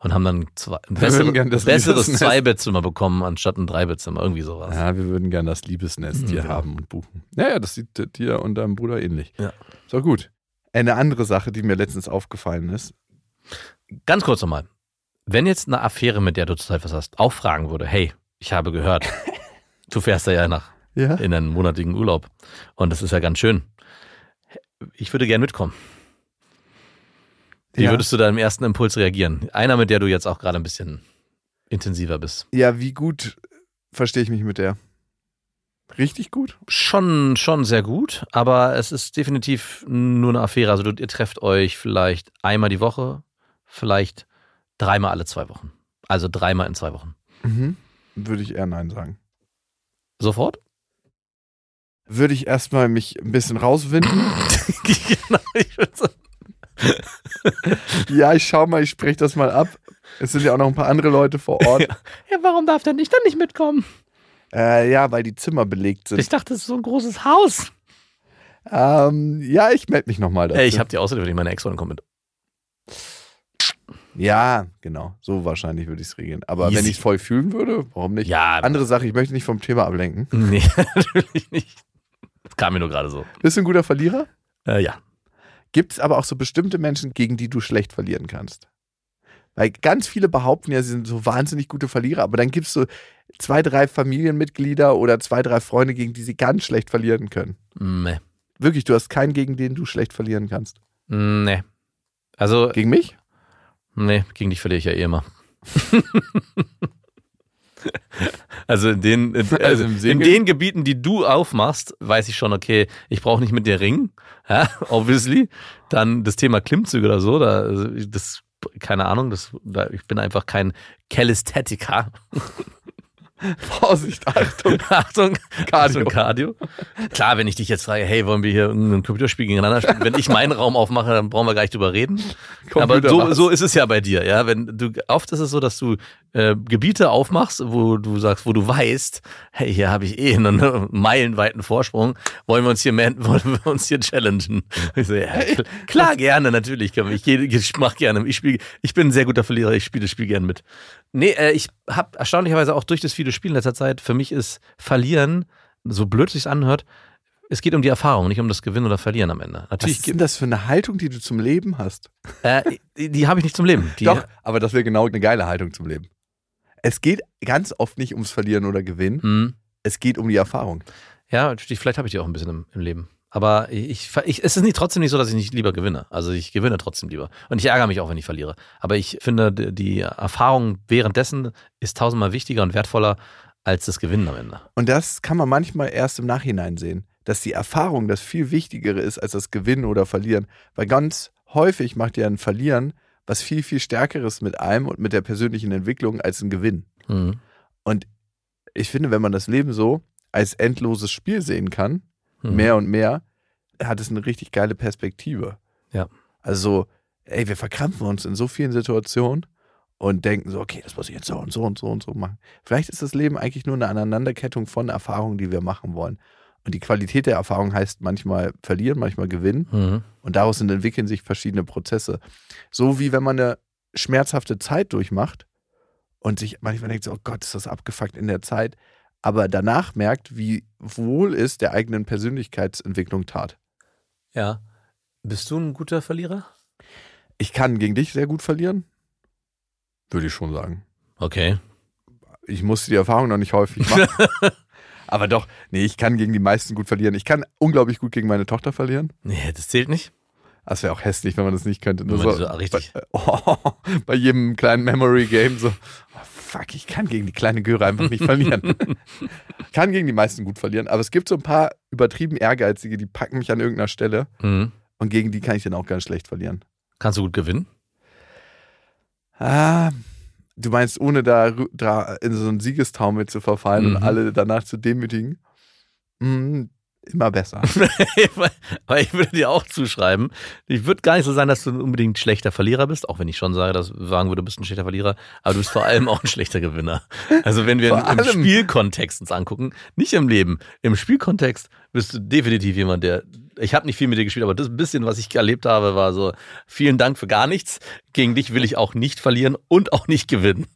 und haben dann zwei, ein würden besseres. Zwei-Bettzimmer bekommen, anstatt ein Drei-Bettzimmer. Irgendwie sowas. Ja, wir würden gern das Liebesnest hier Ja. haben und buchen. Ja, ja, das sieht dir und deinem Bruder ähnlich. Ja. So gut. Eine andere Sache, die mir letztens aufgefallen ist. Ganz kurz nochmal. Wenn jetzt eine Affäre, mit der du zurzeit was hast, auch fragen würde, hey, ich habe gehört, du fährst da ja nach Ja. in einen monatigen Urlaub und das ist ja ganz schön. Ich würde gern mitkommen. Wie ja. würdest du da im ersten Impuls reagieren? Einer, mit der du jetzt auch gerade ein bisschen intensiver bist. ja, wie gut verstehe ich mich mit der? Richtig gut? Schon, schon sehr gut, aber es ist definitiv nur eine Affäre. Also du, ihr trefft euch vielleicht einmal die Woche, vielleicht dreimal alle zwei Wochen. Also dreimal in zwei Wochen. Mhm. Würde ich eher Nein sagen. Sofort? Würde ich erstmal mich ein bisschen rauswinden. genau, ich würd sagen. ja, ich schau mal, ich spreche das mal ab. Es sind ja auch noch ein paar andere Leute vor Ort. Ja, warum darf der nicht dann nicht mitkommen? Äh, ja, weil die Zimmer belegt sind. Ich dachte, das ist so ein großes Haus. Ähm, ja, ich melde mich nochmal dazu. Ey, ich habe die außerdem, wenn ich meine Ex-Freundin kommt mit. ja, genau. So wahrscheinlich würde ich es regeln. Aber Easy. wenn ich es voll fühlen würde, warum nicht? Ja, Andere Sache, ich möchte nicht vom Thema ablenken. nee, natürlich nicht. Das kam mir nur gerade so. Bist du ein guter Verlierer? Äh, ja. Gibt es aber auch so bestimmte Menschen, gegen die du schlecht verlieren kannst? Weil ganz viele behaupten ja, sie sind so wahnsinnig gute Verlierer, aber dann gibt es so zwei, drei Familienmitglieder oder zwei, drei Freunde, gegen die sie ganz schlecht verlieren können. Nee. Wirklich, du hast keinen, gegen den du schlecht verlieren kannst. Nee. Also, Gegen mich? nee, gegen dich verliere ich ja eh immer. Also in den, in, Also also in den Gebieten, die du aufmachst, weiß ich schon, okay, ich brauche nicht mit dir ringen, ja, obviously. Dann das Thema Klimmzüge oder so, da, also das, keine Ahnung, das, da, ich bin einfach kein Calisthetiker. Vorsicht, Achtung. Achtung, Cardio. Achtung, Cardio. Klar, wenn ich dich jetzt frage, hey, wollen wir hier ein Computerspiel gegeneinander spielen? Wenn ich meinen Raum aufmache, dann brauchen wir gar nicht drüber reden. Aber so, so ist es ja bei dir, ja. Wenn du oft ist es so, dass du äh, Gebiete aufmachst, wo du sagst, wo du weißt, hey, hier habe ich eh einen meilenweiten Vorsprung. Wollen wir uns hier man, wollen wir uns hier challengen? Ich so, ja, kl- klar, gerne, natürlich. Ich, ich mach gerne. Ich spiel, ich bin ein sehr guter Verlierer. Ich spiele das Spiel gerne mit. Nee, äh, ich habe erstaunlicherweise auch durch das viele Spiel in letzter Zeit, für mich ist Verlieren, so blöd sich's anhört, es geht um die Erfahrung, nicht um das Gewinnen oder Verlieren am Ende. Was Natürlich ist denn das für eine Haltung, die du zum Leben hast? Äh, die die habe ich nicht zum Leben. Die, Doch, aber das wäre genau eine geile Haltung zum Leben. Es geht ganz oft nicht ums Verlieren oder Gewinnen. Hm. Es geht um die Erfahrung. Ja, natürlich, vielleicht habe ich die auch ein bisschen im, im Leben. Aber ich, ich, es ist nicht, trotzdem nicht so, dass ich nicht lieber gewinne. Also ich gewinne trotzdem lieber. Und ich ärgere mich auch, wenn ich verliere. Aber ich finde, die Erfahrung währenddessen ist tausendmal wichtiger und wertvoller als das Gewinnen am Ende. Und das kann man manchmal erst im Nachhinein sehen, dass die Erfahrung das viel Wichtigere ist als das Gewinnen oder Verlieren. Weil ganz häufig macht ja ein Verlieren was viel, viel Stärkeres mit einem und mit der persönlichen Entwicklung als ein Gewinn. Mhm. Und ich finde, wenn man das Leben so als endloses Spiel sehen kann, Mhm. mehr und mehr, hat es eine richtig geile Perspektive. Ja. Also, ey, wir verkrampfen uns in so vielen Situationen und denken so, okay, das muss ich jetzt so und so und so und so machen. Vielleicht ist das Leben eigentlich nur eine Aneinanderkettung von Erfahrungen, die wir machen wollen. Und die Qualität der Erfahrung heißt manchmal verlieren, manchmal gewinnen. Mhm. Und daraus entwickeln sich verschiedene Prozesse. So wie wenn man eine schmerzhafte Zeit durchmacht und sich manchmal denkt, so, oh Gott, ist das abgefuckt in der Zeit. Aber danach merkt, wie wohl es der eigenen Persönlichkeitsentwicklung tat. Ja. Bist du ein guter Verlierer? Ich kann gegen dich sehr gut verlieren. Würde ich schon sagen. Okay. Ich musste die Erfahrung noch nicht häufig machen. Aber doch, nee, ich kann gegen die meisten gut verlieren. Ich kann unglaublich gut gegen meine Tochter verlieren. Nee, das zählt nicht. Das wäre auch hässlich, wenn man das nicht könnte. Nur so, so richtig- Bei, oh, bei jedem kleinen Memory-Game so, oh, fuck, ich kann gegen die kleine Göre einfach nicht verlieren. ich kann gegen die meisten gut verlieren, aber es gibt so ein paar übertrieben Ehrgeizige, die packen mich an irgendeiner Stelle Mhm. und gegen die kann ich dann auch ganz schlecht verlieren. Kannst du gut gewinnen? Ah, du meinst, ohne da, da in so einen Siegestaumel zu verfallen Mhm. und alle danach zu demütigen? Mm, immer besser. Aber ich würde dir auch zuschreiben, ich würde gar nicht so sagen, dass du unbedingt ein schlechter Verlierer bist, auch wenn ich schon sage, dass sagen würde, du bist ein schlechter Verlierer, aber du bist vor allem auch ein schlechter Gewinner. Also wenn wir Vor im. Spielkontext uns angucken, nicht im Leben, im Spielkontext bist du definitiv jemand, der, ich habe nicht viel mit dir gespielt, aber das bisschen, was ich erlebt habe, war so, vielen Dank für gar nichts. Gegen dich will ich auch nicht verlieren und auch nicht gewinnen.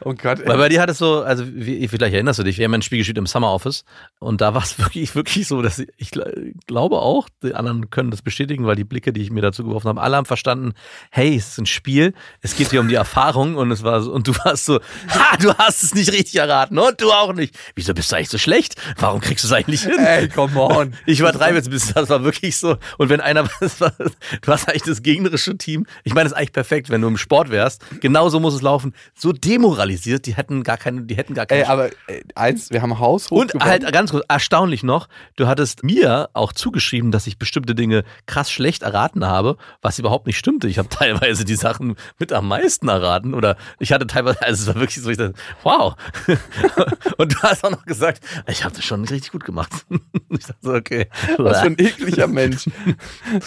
Oh Gott, ey. Weil bei dir hat es so, also wie, vielleicht erinnerst du dich, wir haben ein Spiel gespielt im Summer Office und da war es wirklich, wirklich so, dass ich, ich gl- glaube auch, die anderen können das bestätigen, weil die Blicke, die ich mir dazu geworfen habe, alle haben verstanden, hey, es ist ein Spiel, es geht hier um die Erfahrung und es war so, und du warst so, ha, du hast es nicht richtig erraten und du auch nicht. Wieso bist du eigentlich so schlecht? Warum kriegst du es eigentlich hin? Ey, come on. Ich übertreibe jetzt ein bisschen, das war wirklich so. Und wenn einer, das war, du hast eigentlich das gegnerische Team, ich meine, das ist eigentlich perfekt, wenn du im Sport wärst, genauso muss es laufen, so demoralisiert, die hätten gar keine, die hätten gar keine Ey, aber ey, eins, wir haben Haus und hochgewonnen. halt ganz kurz, erstaunlich noch, du hattest mir auch zugeschrieben, dass ich bestimmte Dinge krass schlecht erraten habe, was überhaupt nicht stimmte. Ich habe teilweise die Sachen mit am meisten erraten oder ich hatte teilweise, also es war wirklich so, ich dachte, wow. Und du hast auch noch gesagt, ich habe das schon richtig gut gemacht. Ich dachte so, okay. Was für ein ekliger Mensch.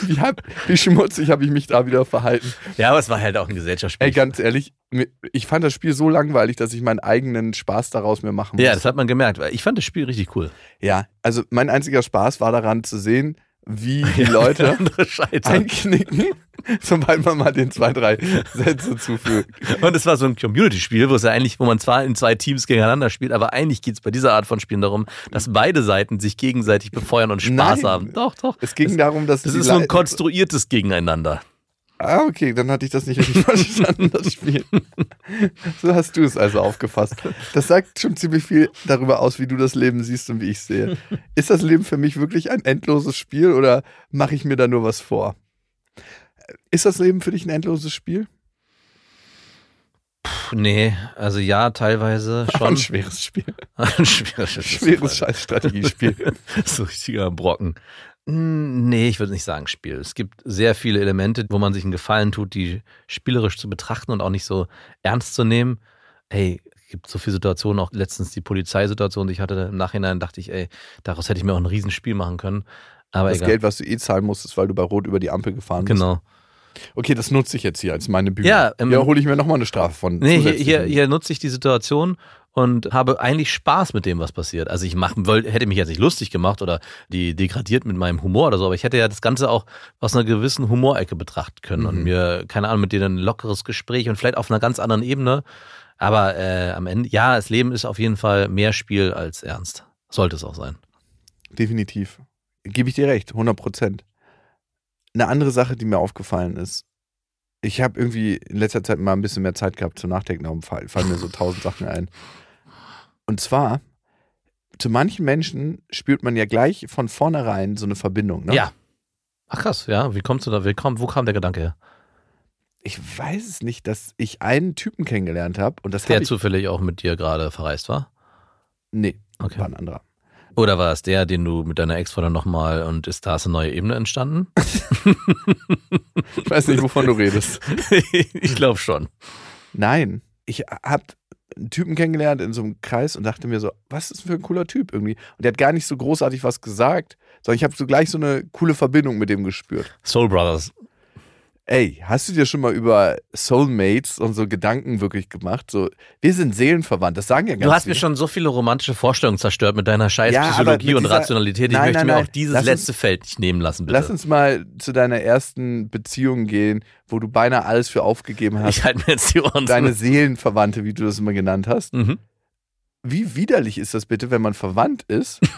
Wie, hab, wie schmutzig habe ich mich da wieder verhalten. Ja, aber es war halt auch ein Gesellschaftsspiel. Ey, ganz ehrlich, ich fand das Spiel so langweilig, dass ich meinen eigenen Spaß daraus mir machen ja, muss. das hat man gemerkt. weil Ich fand das Spiel richtig cool. Ja, also mein einziger Spaß war daran zu sehen, wie die Leute einknicken, sobald man mal den zwei, drei Sätze zufügt. Und es war so ein Community-Spiel, wo es ja eigentlich, wo man zwar in zwei Teams gegeneinander spielt, aber eigentlich geht es bei dieser Art von Spielen darum, dass beide Seiten sich gegenseitig befeuern und Spaß Nein. haben. Doch, doch. Es ging darum, dass Das ist so ein konstruiertes Gegeneinander. Ah, okay, dann hatte ich das nicht richtig verstanden, das Spiel. So hast du es also aufgefasst. Das sagt schon ziemlich viel darüber aus, wie du das Leben siehst und wie ich sehe. Ist das Leben für mich wirklich ein endloses Spiel oder mache ich mir da nur was vor? Ist das Leben für dich ein endloses Spiel? Puh, nee, also ja, teilweise Ein schon. schweres Spiel. Ein schweres, Schweres Scheißstrategiespiel. so richtiger Brocken. Hm, Nee, ich würde nicht sagen Spiel. Es gibt sehr viele Elemente, wo man sich einen Gefallen tut, die spielerisch zu betrachten und auch nicht so ernst zu nehmen. Ey, es gibt so viele Situationen, auch letztens die Polizeisituation, die ich hatte, im Nachhinein dachte ich, ey, daraus hätte ich mir auch ein Riesenspiel machen können. Aber Das egal. Geld, was du eh zahlen musstest, weil du bei Rot über die Ampel gefahren bist. Genau. Okay, das nutze ich jetzt hier als meine Bühne. Ja, ähm, ja hole ich mir nochmal eine Strafe von. Nee, hier, hier, hier nutze ich die Situation und habe eigentlich Spaß mit dem, was passiert. Also ich wollte, hätte mich jetzt nicht lustig gemacht oder die degradiert mit meinem Humor oder so, aber ich hätte ja das Ganze auch aus einer gewissen Humorecke betrachten können und Mhm. mir, keine Ahnung, mit denen ein lockeres Gespräch und vielleicht auf einer ganz anderen Ebene. Aber äh, am Ende, ja, das Leben ist auf jeden Fall mehr Spiel als ernst. Sollte es auch sein. Definitiv. Gebe ich dir recht, 100 Prozent. Eine andere Sache, die mir aufgefallen ist, ich habe irgendwie in letzter Zeit mal ein bisschen mehr Zeit gehabt zu nachdenken, darum fallen, mir so tausend Sachen ein. Und zwar, zu manchen Menschen spürt man ja gleich von vornherein so eine Verbindung. Ne? Ja. Ach krass, ja. Wie kommst du da? Wie wo kam der Gedanke her? Ich weiß es nicht, dass ich einen Typen kennengelernt habe und das Der habe ich. zufällig auch mit dir gerade verreist war? Nee, Okay. war ein anderer. Oder war es der, den du mit deiner Ex-Frau nochmal und ist da eine neue Ebene entstanden? Ich weiß nicht, wovon du redest. ich glaube schon. Nein, ich habe einen Typen kennengelernt in so einem Kreis und dachte mir so, was ist für ein cooler Typ irgendwie? Und der hat gar nicht so großartig was gesagt, sondern ich habe so gleich so eine coole Verbindung mit dem gespürt. Soul Brothers. Ey, hast du dir schon mal über Soulmates und so Gedanken wirklich gemacht? So, wir sind seelenverwandt, das sagen ja ganz Du hast mir viele. schon so viele romantische Vorstellungen zerstört mit deiner scheiß Ja, Psychologie mit und dieser- Rationalität. Ich Nein, möchte nein, mir nein. auch dieses Lass uns- letzte Feld nicht nehmen lassen, bitte. Lass uns mal zu deiner ersten Beziehung gehen, wo du beinahe alles für aufgegeben hast. ich halte mir jetzt die Ohren zu. Deine Seelenverwandte, wie du das immer genannt hast. Mhm. Wie widerlich ist das bitte, wenn man verwandt ist?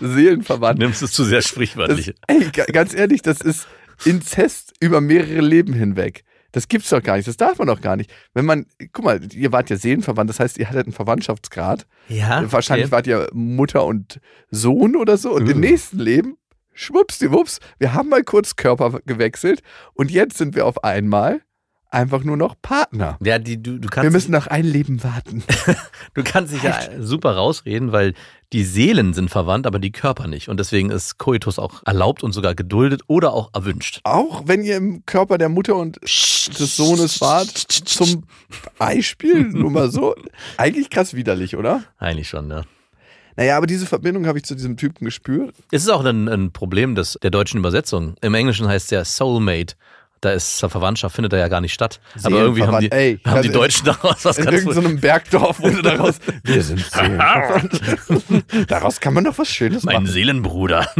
Seelenverwandt. Nimmst es zu sehr Das, sprichwörtlich. ey, ga- ganz ehrlich, das ist Inzest über mehrere Leben hinweg. Das gibt's doch gar nicht, das darf man doch gar nicht. Wenn man, guck mal, ihr wart ja seelenverwandt, das heißt, ihr hattet einen Verwandtschaftsgrad. ja, Wahrscheinlich okay. wart ihr Mutter und Sohn oder so. Und im Uh. nächsten Leben, schwuppsdiwupps, wir haben mal kurz Körper gewechselt und jetzt sind wir auf einmal einfach nur noch Partner. Ja, die, du, du, Wir kannst, müssen noch ein Leben warten. du kannst dich ja super rausreden, weil die Seelen sind verwandt, aber die Körper nicht. Und deswegen ist Koitus auch erlaubt und sogar geduldet oder auch erwünscht. Auch wenn ihr im Körper der Mutter und des Sohnes wart, zum Beispiel, nur mal so. Eigentlich krass widerlich, oder? Eigentlich schon, ja. Naja, aber diese Verbindung habe ich zu diesem Typen gespürt. Es ist auch ein, ein Problem des, der deutschen Übersetzung. Im Englischen heißt es ja Soulmate. Da ist Verwandtschaft, findet da ja gar nicht statt. Aber irgendwie haben die. Ey, haben die also Deutschen daraus was In ganz irgendeinem Bergdorf wurde daraus, wir sind seelenverwandt. Daraus kann man doch was Schönes Mein machen. Seelenbruder.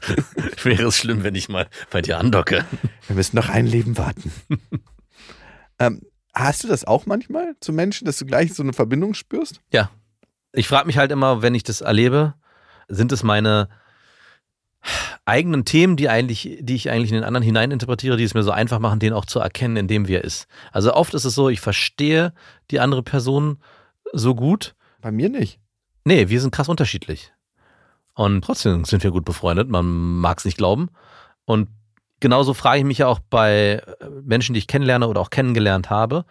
Wäre es schlimm, wenn ich mal bei dir andocke. Wir müssen noch ein Leben warten. ähm, hast du das auch manchmal zu Menschen, dass du gleich so eine Verbindung spürst? Ja. Ich frage mich halt immer, wenn ich das erlebe, sind es meine eigenen Themen, die eigentlich, die ich eigentlich in den anderen hineininterpretiere, die es mir so einfach machen, den auch zu erkennen, in dem wir ist. Also oft ist es so, ich verstehe die andere Person so gut. Bei mir nicht. Nee, wir sind krass unterschiedlich. Und trotzdem sind wir gut befreundet. Man mag es nicht glauben. Und genauso frage ich mich ja auch bei äh, Menschen, die ich kennenlerne oder auch kennengelernt habe,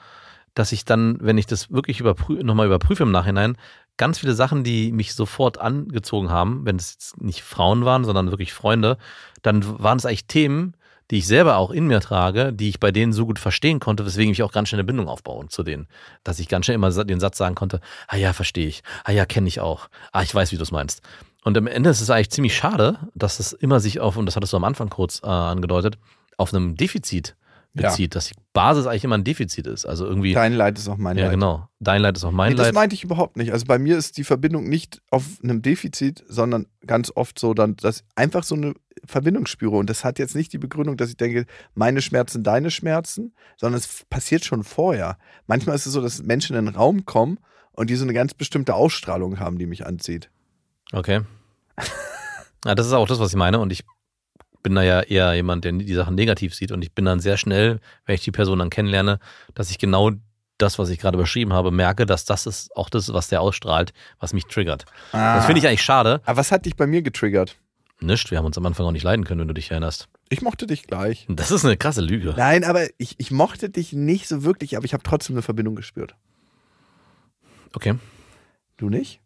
dass ich dann, wenn ich das wirklich überprü nochmal überprüfe im Nachhinein, ganz viele Sachen, die mich sofort angezogen haben, wenn es jetzt nicht Frauen waren, sondern wirklich Freunde, dann waren es eigentlich Themen, die ich selber auch in mir trage, die ich bei denen so gut verstehen konnte, weswegen ich auch ganz schnell eine Bindung aufbaue zu denen. Dass ich ganz schnell immer den Satz sagen konnte, ah ja, verstehe ich, ah ja, kenne ich auch, ah, ich weiß, wie du es meinst. Und am Ende ist es eigentlich ziemlich schade, dass es immer sich auf, und das hattest du am Anfang kurz äh, angedeutet, auf einem Defizit Ja. bezieht, dass die Basis eigentlich immer ein Defizit ist. Also irgendwie, Dein Leid ist auch mein ja Leid. genau, dein Leid ist auch mein Nee, das Leid. meinte ich überhaupt nicht. Also bei mir ist die Verbindung nicht auf einem Defizit, sondern ganz oft so, dann, dass ich einfach so eine Verbindung spüre. Und das hat jetzt nicht die Begründung, dass ich denke, meine Schmerzen, deine Schmerzen, sondern es passiert schon vorher. Manchmal ist es so, dass Menschen in den Raum kommen und die so eine ganz bestimmte Ausstrahlung haben, die mich anzieht. Okay. Ja, das ist auch das, was ich meine. Und ich bin da ja eher jemand, der die Sachen negativ sieht. Und ich bin dann sehr schnell, wenn ich die Person dann kennenlerne, dass ich genau das, was ich gerade beschrieben habe, merke, dass das ist auch das, was der ausstrahlt, was mich triggert. Das finde ich eigentlich schade. Aber was hat dich bei mir getriggert? Nicht, wir haben uns am Anfang auch nicht leiden können, wenn du dich erinnerst. Ich mochte dich gleich. Das ist eine krasse Lüge. Nein, aber ich, ich mochte dich nicht so wirklich, aber ich habe trotzdem eine Verbindung gespürt. Okay. Du nicht?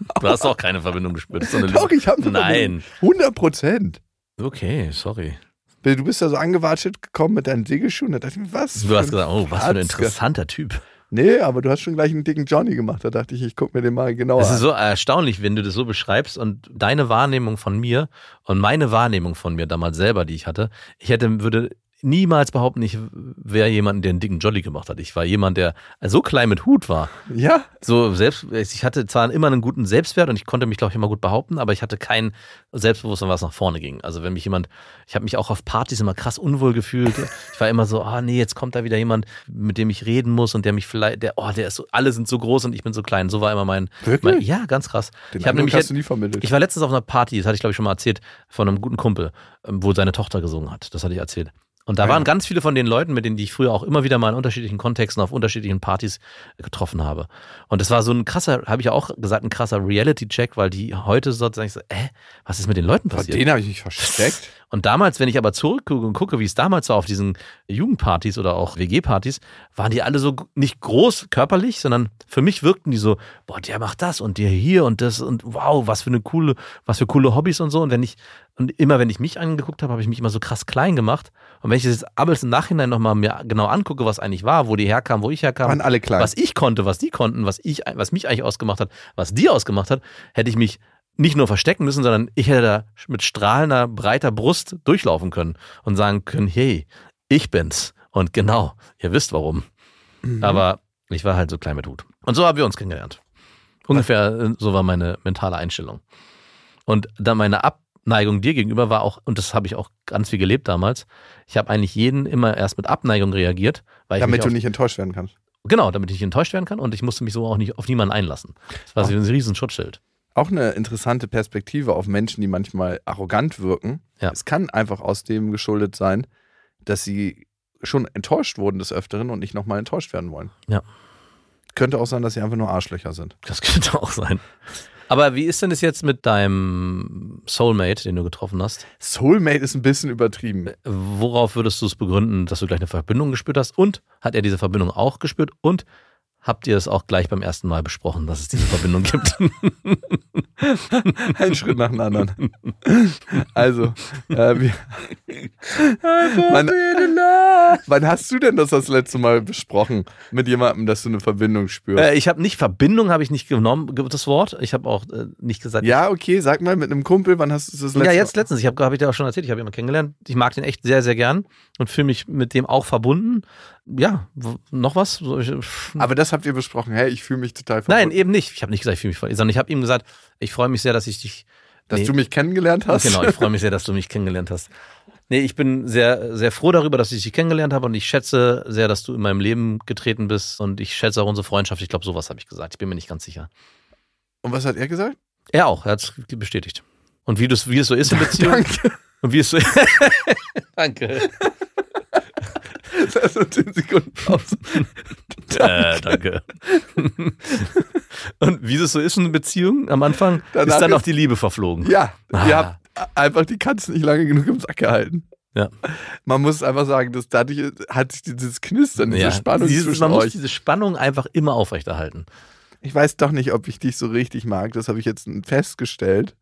Du hast auch keine Verbindung gespürt. So Doch, ich habe eine Nein. Verbindung. 100 Prozent. Okay, sorry. Du bist da so angewatschelt gekommen mit deinen Segelschuhen. Da dachte ich mir, was? Du hast gesagt, oh, was für ein interessanter Typ. Nee, aber du hast schon gleich einen dicken Johnny gemacht. Da dachte ich, ich gucke mir den mal genauer Es ist an. so erstaunlich, wenn du das so beschreibst und deine Wahrnehmung von mir und meine Wahrnehmung von mir damals selber, die ich hatte, ich hätte, würde niemals behaupten, ich wäre jemand, der einen dicken Jolly gemacht hat. Ich war jemand, der so klein mit Hut war. Ja? So selbst, ich hatte zwar immer einen guten Selbstwert und ich konnte mich, glaube ich, immer gut behaupten, aber ich hatte kein Selbstbewusstsein, was nach vorne ging. Also wenn mich jemand, ich habe mich auch auf Partys immer krass unwohl gefühlt. Ich war immer so, ah nee, jetzt kommt da wieder jemand, mit dem ich reden muss und der mich vielleicht, der, oh, der ist so, alle sind so groß und ich bin so klein. So war immer mein, Wirklich? mein ja, ganz krass. Den ich habe nämlich hast du nie vermittelt. ich war letztens auf einer Party, das hatte ich glaube ich schon mal erzählt, von einem guten Kumpel, ähm, wo seine Tochter gesungen hat. Das hatte ich erzählt. Und da Ah, waren ja. ganz viele von den Leuten, mit denen ich früher auch immer wieder mal in unterschiedlichen Kontexten auf unterschiedlichen Partys getroffen habe. Und das war so ein krasser, habe ich ja auch gesagt, ein krasser Reality-Check, weil die heute sozusagen so, äh, was ist mit den Leuten Vor passiert? den habe ich mich versteckt. Und damals, wenn ich aber zurückgucke und gucke, wie es damals war auf diesen Jugendpartys oder auch WG-Partys, waren die alle so nicht groß körperlich, sondern für mich wirkten die so, boah, der macht das und der hier und das und wow, was für eine coole, was für coole Hobbys und so. Und wenn ich, und immer wenn ich mich angeguckt habe, habe ich mich immer so krass klein gemacht. Und wenn ich das jetzt abends im Nachhinein nochmal mir genau angucke, was eigentlich war, wo die herkamen, wo ich herkam, Waren alle klein. was ich konnte, was die konnten, was ich, was mich eigentlich ausgemacht hat, was die ausgemacht hat, hätte ich mich nicht nur verstecken müssen, sondern ich hätte da mit strahlender, breiter Brust durchlaufen können und sagen können, hey, ich bin's. Und genau, ihr wisst warum. Mhm. Aber ich war halt so klein mit Hut. Und so haben wir uns kennengelernt. Ungefähr äh, so war meine mentale Einstellung. Und dann meine Abneigung dir gegenüber war auch, und das habe ich auch ganz viel gelebt damals, ich habe eigentlich jeden immer erst mit Abneigung reagiert, weil ich Damit du nicht enttäuscht werden kannst. Genau, damit ich nicht enttäuscht werden kann und ich musste mich so auch nicht auf niemanden einlassen. Das war so ein riesen Schutzschild. Auch eine interessante Perspektive auf Menschen, die manchmal arrogant wirken. Ja. Es kann einfach aus dem geschuldet sein, dass sie schon enttäuscht wurden des Öfteren und nicht nochmal enttäuscht werden wollen. Ja. Könnte auch sein, dass sie einfach nur Arschlöcher sind. Das könnte auch sein. Aber wie ist denn das jetzt mit deinem Soulmate, den du getroffen hast? Soulmate ist ein bisschen übertrieben. Worauf würdest du es begründen, dass du gleich eine Verbindung gespürt hast? Und hat er diese Verbindung auch gespürt? Und habt ihr es auch gleich beim ersten Mal besprochen, dass es diese Verbindung gibt? Ein Schritt nach dem anderen. Also, äh, wir, wann, wann hast du denn das das letzte Mal besprochen mit jemandem, dass du eine Verbindung spürst? äh, ich habe nicht Verbindung, habe ich nicht genommen, das Wort. Ich habe auch äh, nicht gesagt. ja, okay, sag mal mit einem Kumpel, wann hast du das letzte ja, jetzt letztens. Ich habe hab ich dir auch schon erzählt, ich habe jemanden kennengelernt. Ich mag den echt sehr, sehr gern und fühle mich mit dem auch verbunden. Ja, noch was? Aber das habt ihr besprochen. Hey, ich fühle mich total Nein, verbunden. eben nicht. Ich habe nicht gesagt, ich fühle mich verbunden, sondern ich habe ihm gesagt, ich freue mich sehr, dass ich dich. Dass Nee. du mich kennengelernt hast. Genau, ich freue mich sehr, dass du mich kennengelernt hast. Nee, ich bin sehr, sehr froh darüber, dass ich dich kennengelernt habe und ich schätze sehr, dass du in meinem Leben getreten bist und ich schätze auch unsere Freundschaft. Ich glaube, sowas habe ich gesagt. Ich bin mir nicht ganz sicher. Und was hat er gesagt? Er auch, er hat es bestätigt. Und wie, das, wie es so ist in Beziehungen. Danke. Und wie es so. Danke. Das sind 10 Sekunden Pause. Äh, danke. Und wie es so ist in einer Beziehung am Anfang, Danach ist dann auch die Liebe verflogen. Ja, Ah. ihr habt einfach die Katze nicht lange genug im Sack gehalten. Ja. Man muss einfach sagen, dass dadurch hat sich dieses Knistern, diese Ja, Spannung dieses, zwischen man muss euch. diese Spannung einfach immer aufrechterhalten. Ich weiß doch nicht, ob ich dich so richtig mag. Das habe ich jetzt festgestellt.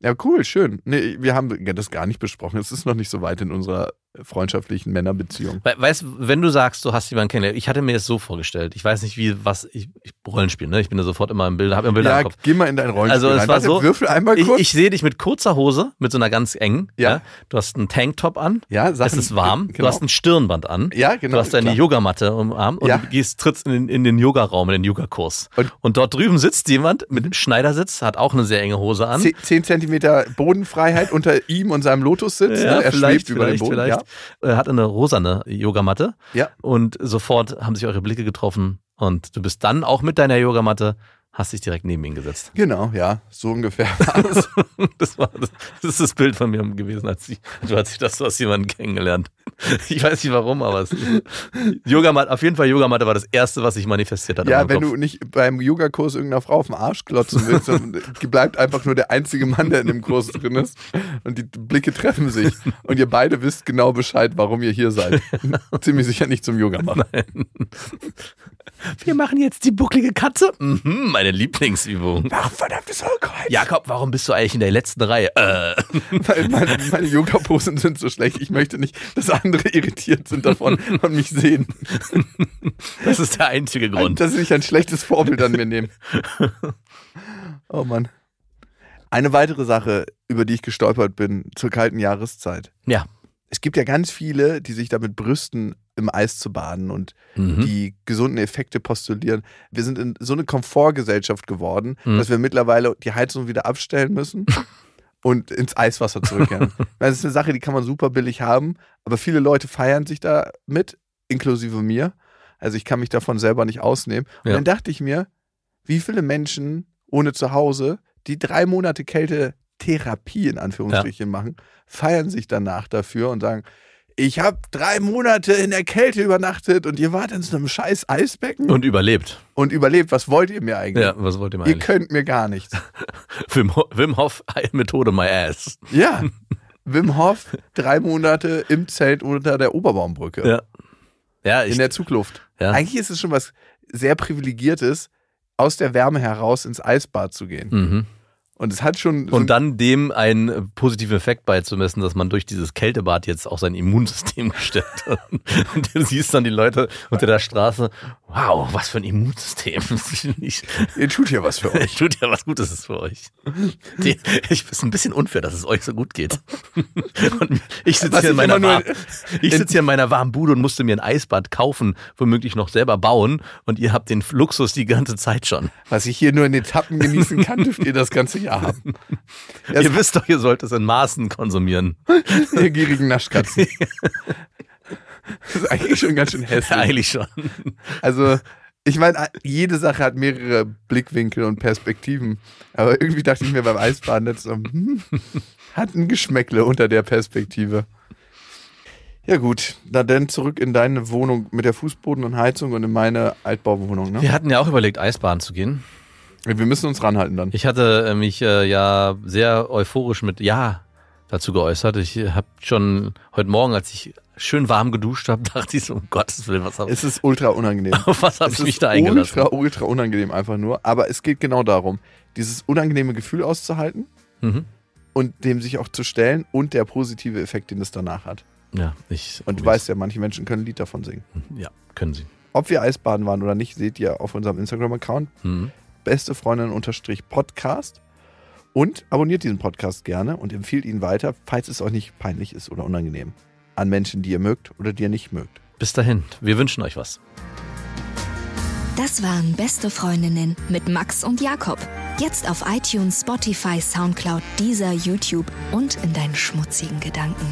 Ja, cool, schön. Nee, wir haben das gar nicht besprochen. Es ist noch nicht so weit in unserer freundschaftlichen Männerbeziehung. We weißt, wenn du sagst, du hast jemanden kennengelernt, ich hatte mir das so vorgestellt. Ich weiß nicht, wie, was, ich, ich Rollenspiel, ne? Ich bin da sofort immer im Bild, habe immer Bilder Ja, im Kopf. geh mal in dein Rollenspiel Also, es rein. war so- Würfel einmal Ich, kurz. ich sehe dich mit kurzer Hose, mit so einer ganz engen. Ja. Du hast einen Tanktop an. ja, Es Sachen, ist warm. Genau. Du hast ein Stirnband an. ja, genau. du hast deine klar. Yogamatte im Arm und Ja. du gehst, trittst in, den- in den Yogaraum, in den Yogakurs. Und- Und, dort drüben sitzt jemand mit einem Schneidersitz, hat auch eine sehr enge Hose an. 10 Zentimeter Bodenfreiheit unter ihm und seinem Lotussitz. ne? Er schwebt über den Boden. vielleicht. Er hat eine rosane Yogamatte. Ja. Und sofort haben sich eure Blicke getroffen und du bist dann auch mit deiner Yogamatte, hast dich direkt neben ihn gesetzt. Genau, ja, so ungefähr war es. Das, war, das, das ist das Bild von mir gewesen, als ich, du hast, das, du hast jemanden kennengelernt. Ich weiß nicht warum, aber es, Yogamatte, auf jeden Fall Yogamatte war das erste, was sich manifestiert hat. Ja, wenn Kopf. du nicht beim Yogakurs irgendeiner Frau auf den Arsch klotzen willst, dann bleibt einfach nur der einzige Mann, der in dem Kurs drin ist. Und die Blicke treffen sich. Und ihr beide wisst genau Bescheid, warum ihr hier seid. Ziemlich sicher nicht zum Yoga machen. Wir machen jetzt die bucklige Katze. Mhm, meine Lieblingsübung. Ach, verdammtes Hohlkreuz. Jakob, warum bist du eigentlich in der letzten Reihe? Äh. Weil meine, meine Yoga-Posen sind so schlecht. Ich möchte nicht, dass andere irritiert sind davon und mich sehen. Das ist der einzige Grund. Dass sie nicht ein schlechtes Vorbild an mir nehmen. Oh Mann. Eine weitere Sache, über die ich gestolpert bin zur kalten Jahreszeit. Ja. es gibt ja ganz viele, die sich damit brüsten, im Eis zu baden und Mhm. die gesunden Effekte postulieren. Wir sind in so eine Komfortgesellschaft geworden, Mhm. dass wir mittlerweile die Heizung wieder abstellen müssen und ins Eiswasser zurückkehren. das ist eine Sache, die kann man super billig haben, aber viele Leute feiern sich da mit, inklusive mir. Also ich kann mich davon selber nicht ausnehmen. Und Ja. dann dachte ich mir, wie viele Menschen ohne Zuhause, die drei Monate Kältetherapie in Anführungsstrichen machen, feiern sich danach dafür und sagen, ich habe drei Monate in der Kälte übernachtet und ihr wart in so einem scheiß Eisbecken und, Und überlebt. überlebt. Was wollt ihr mir eigentlich? Ja, was wollt ihr mal ihr könnt mir gar nichts. Wim Hof Methode my ass. Ja. Wim Hof, drei Monate im Zelt unter der Oberbaumbrücke. Ja. Ja, ich, in der Zugluft. Ja. Eigentlich ist es schon was sehr Privilegiertes, aus der Wärme heraus ins Eisbad zu gehen. mhm. Und es hat schon. so Und dann dem einen positiven Effekt beizumessen, dass man durch dieses Kältebad jetzt auch sein Immunsystem gestärkt hat. Und du siehst dann die Leute unter der Straße, wow, was für ein Immunsystem. Ihr tut ja was für euch. ich tut ja was Gutes für euch. Die, ich ist ein bisschen unfair, dass es euch so gut geht. Und ich sitze hier, in meiner warm- ich sitz hier in meiner warmen Bude und musste mir ein Eisbad kaufen, womöglich noch selber bauen. Und ihr habt den Luxus die ganze Zeit schon. Was ich hier nur in Etappen genießen kann, dürft ihr das ganze Jahr haben. Das ihr wisst doch, ihr sollt es in Maßen konsumieren. ihr gierigen Naschkatzen. Das ist eigentlich schon ganz schön hässlich. Eigentlich schon. Also, ich meine, jede Sache hat mehrere Blickwinkel und Perspektiven. Aber irgendwie dachte ich mir beim Eisbaden jetzt so, hm, hat ein Geschmäckle unter der Perspektive. Ja gut, na dann zurück in deine Wohnung mit der Fußboden und Heizung und in meine Altbauwohnung. Ne? Wir hatten ja auch überlegt, Eisbahn zu gehen. Wir müssen uns ranhalten dann. Ich hatte äh, mich äh, ja sehr euphorisch mit Ja dazu geäußert. Ich habe schon heute Morgen, als ich schön warm geduscht habe, dachte ich so, um Gottes Willen, was habe Es ist ultra unangenehm. was hab es ich mich da eingelassen? ultra, ultra unangenehm einfach nur. Aber es geht genau darum, dieses unangenehme Gefühl auszuhalten Mhm. und dem sich auch zu stellen und der positive Effekt, den es danach hat. Ja, ich. Und du weißt ja, manche Menschen können ein Lied davon singen. Ja, können Sie. Ob wir Eisbaden waren oder nicht, seht ihr auf unserem Instagram-Account. Mhm. Beste Freundin unterstrich Podcast. Und abonniert diesen Podcast gerne und empfiehlt ihn weiter, falls es euch nicht peinlich ist oder unangenehm. An Menschen, die ihr mögt oder die ihr nicht mögt. Bis dahin, wir wünschen euch was. Das waren Beste Freundinnen mit Max und Jakob. Jetzt auf iTunes, Spotify, Soundcloud, dieser YouTube und in deinen schmutzigen Gedanken.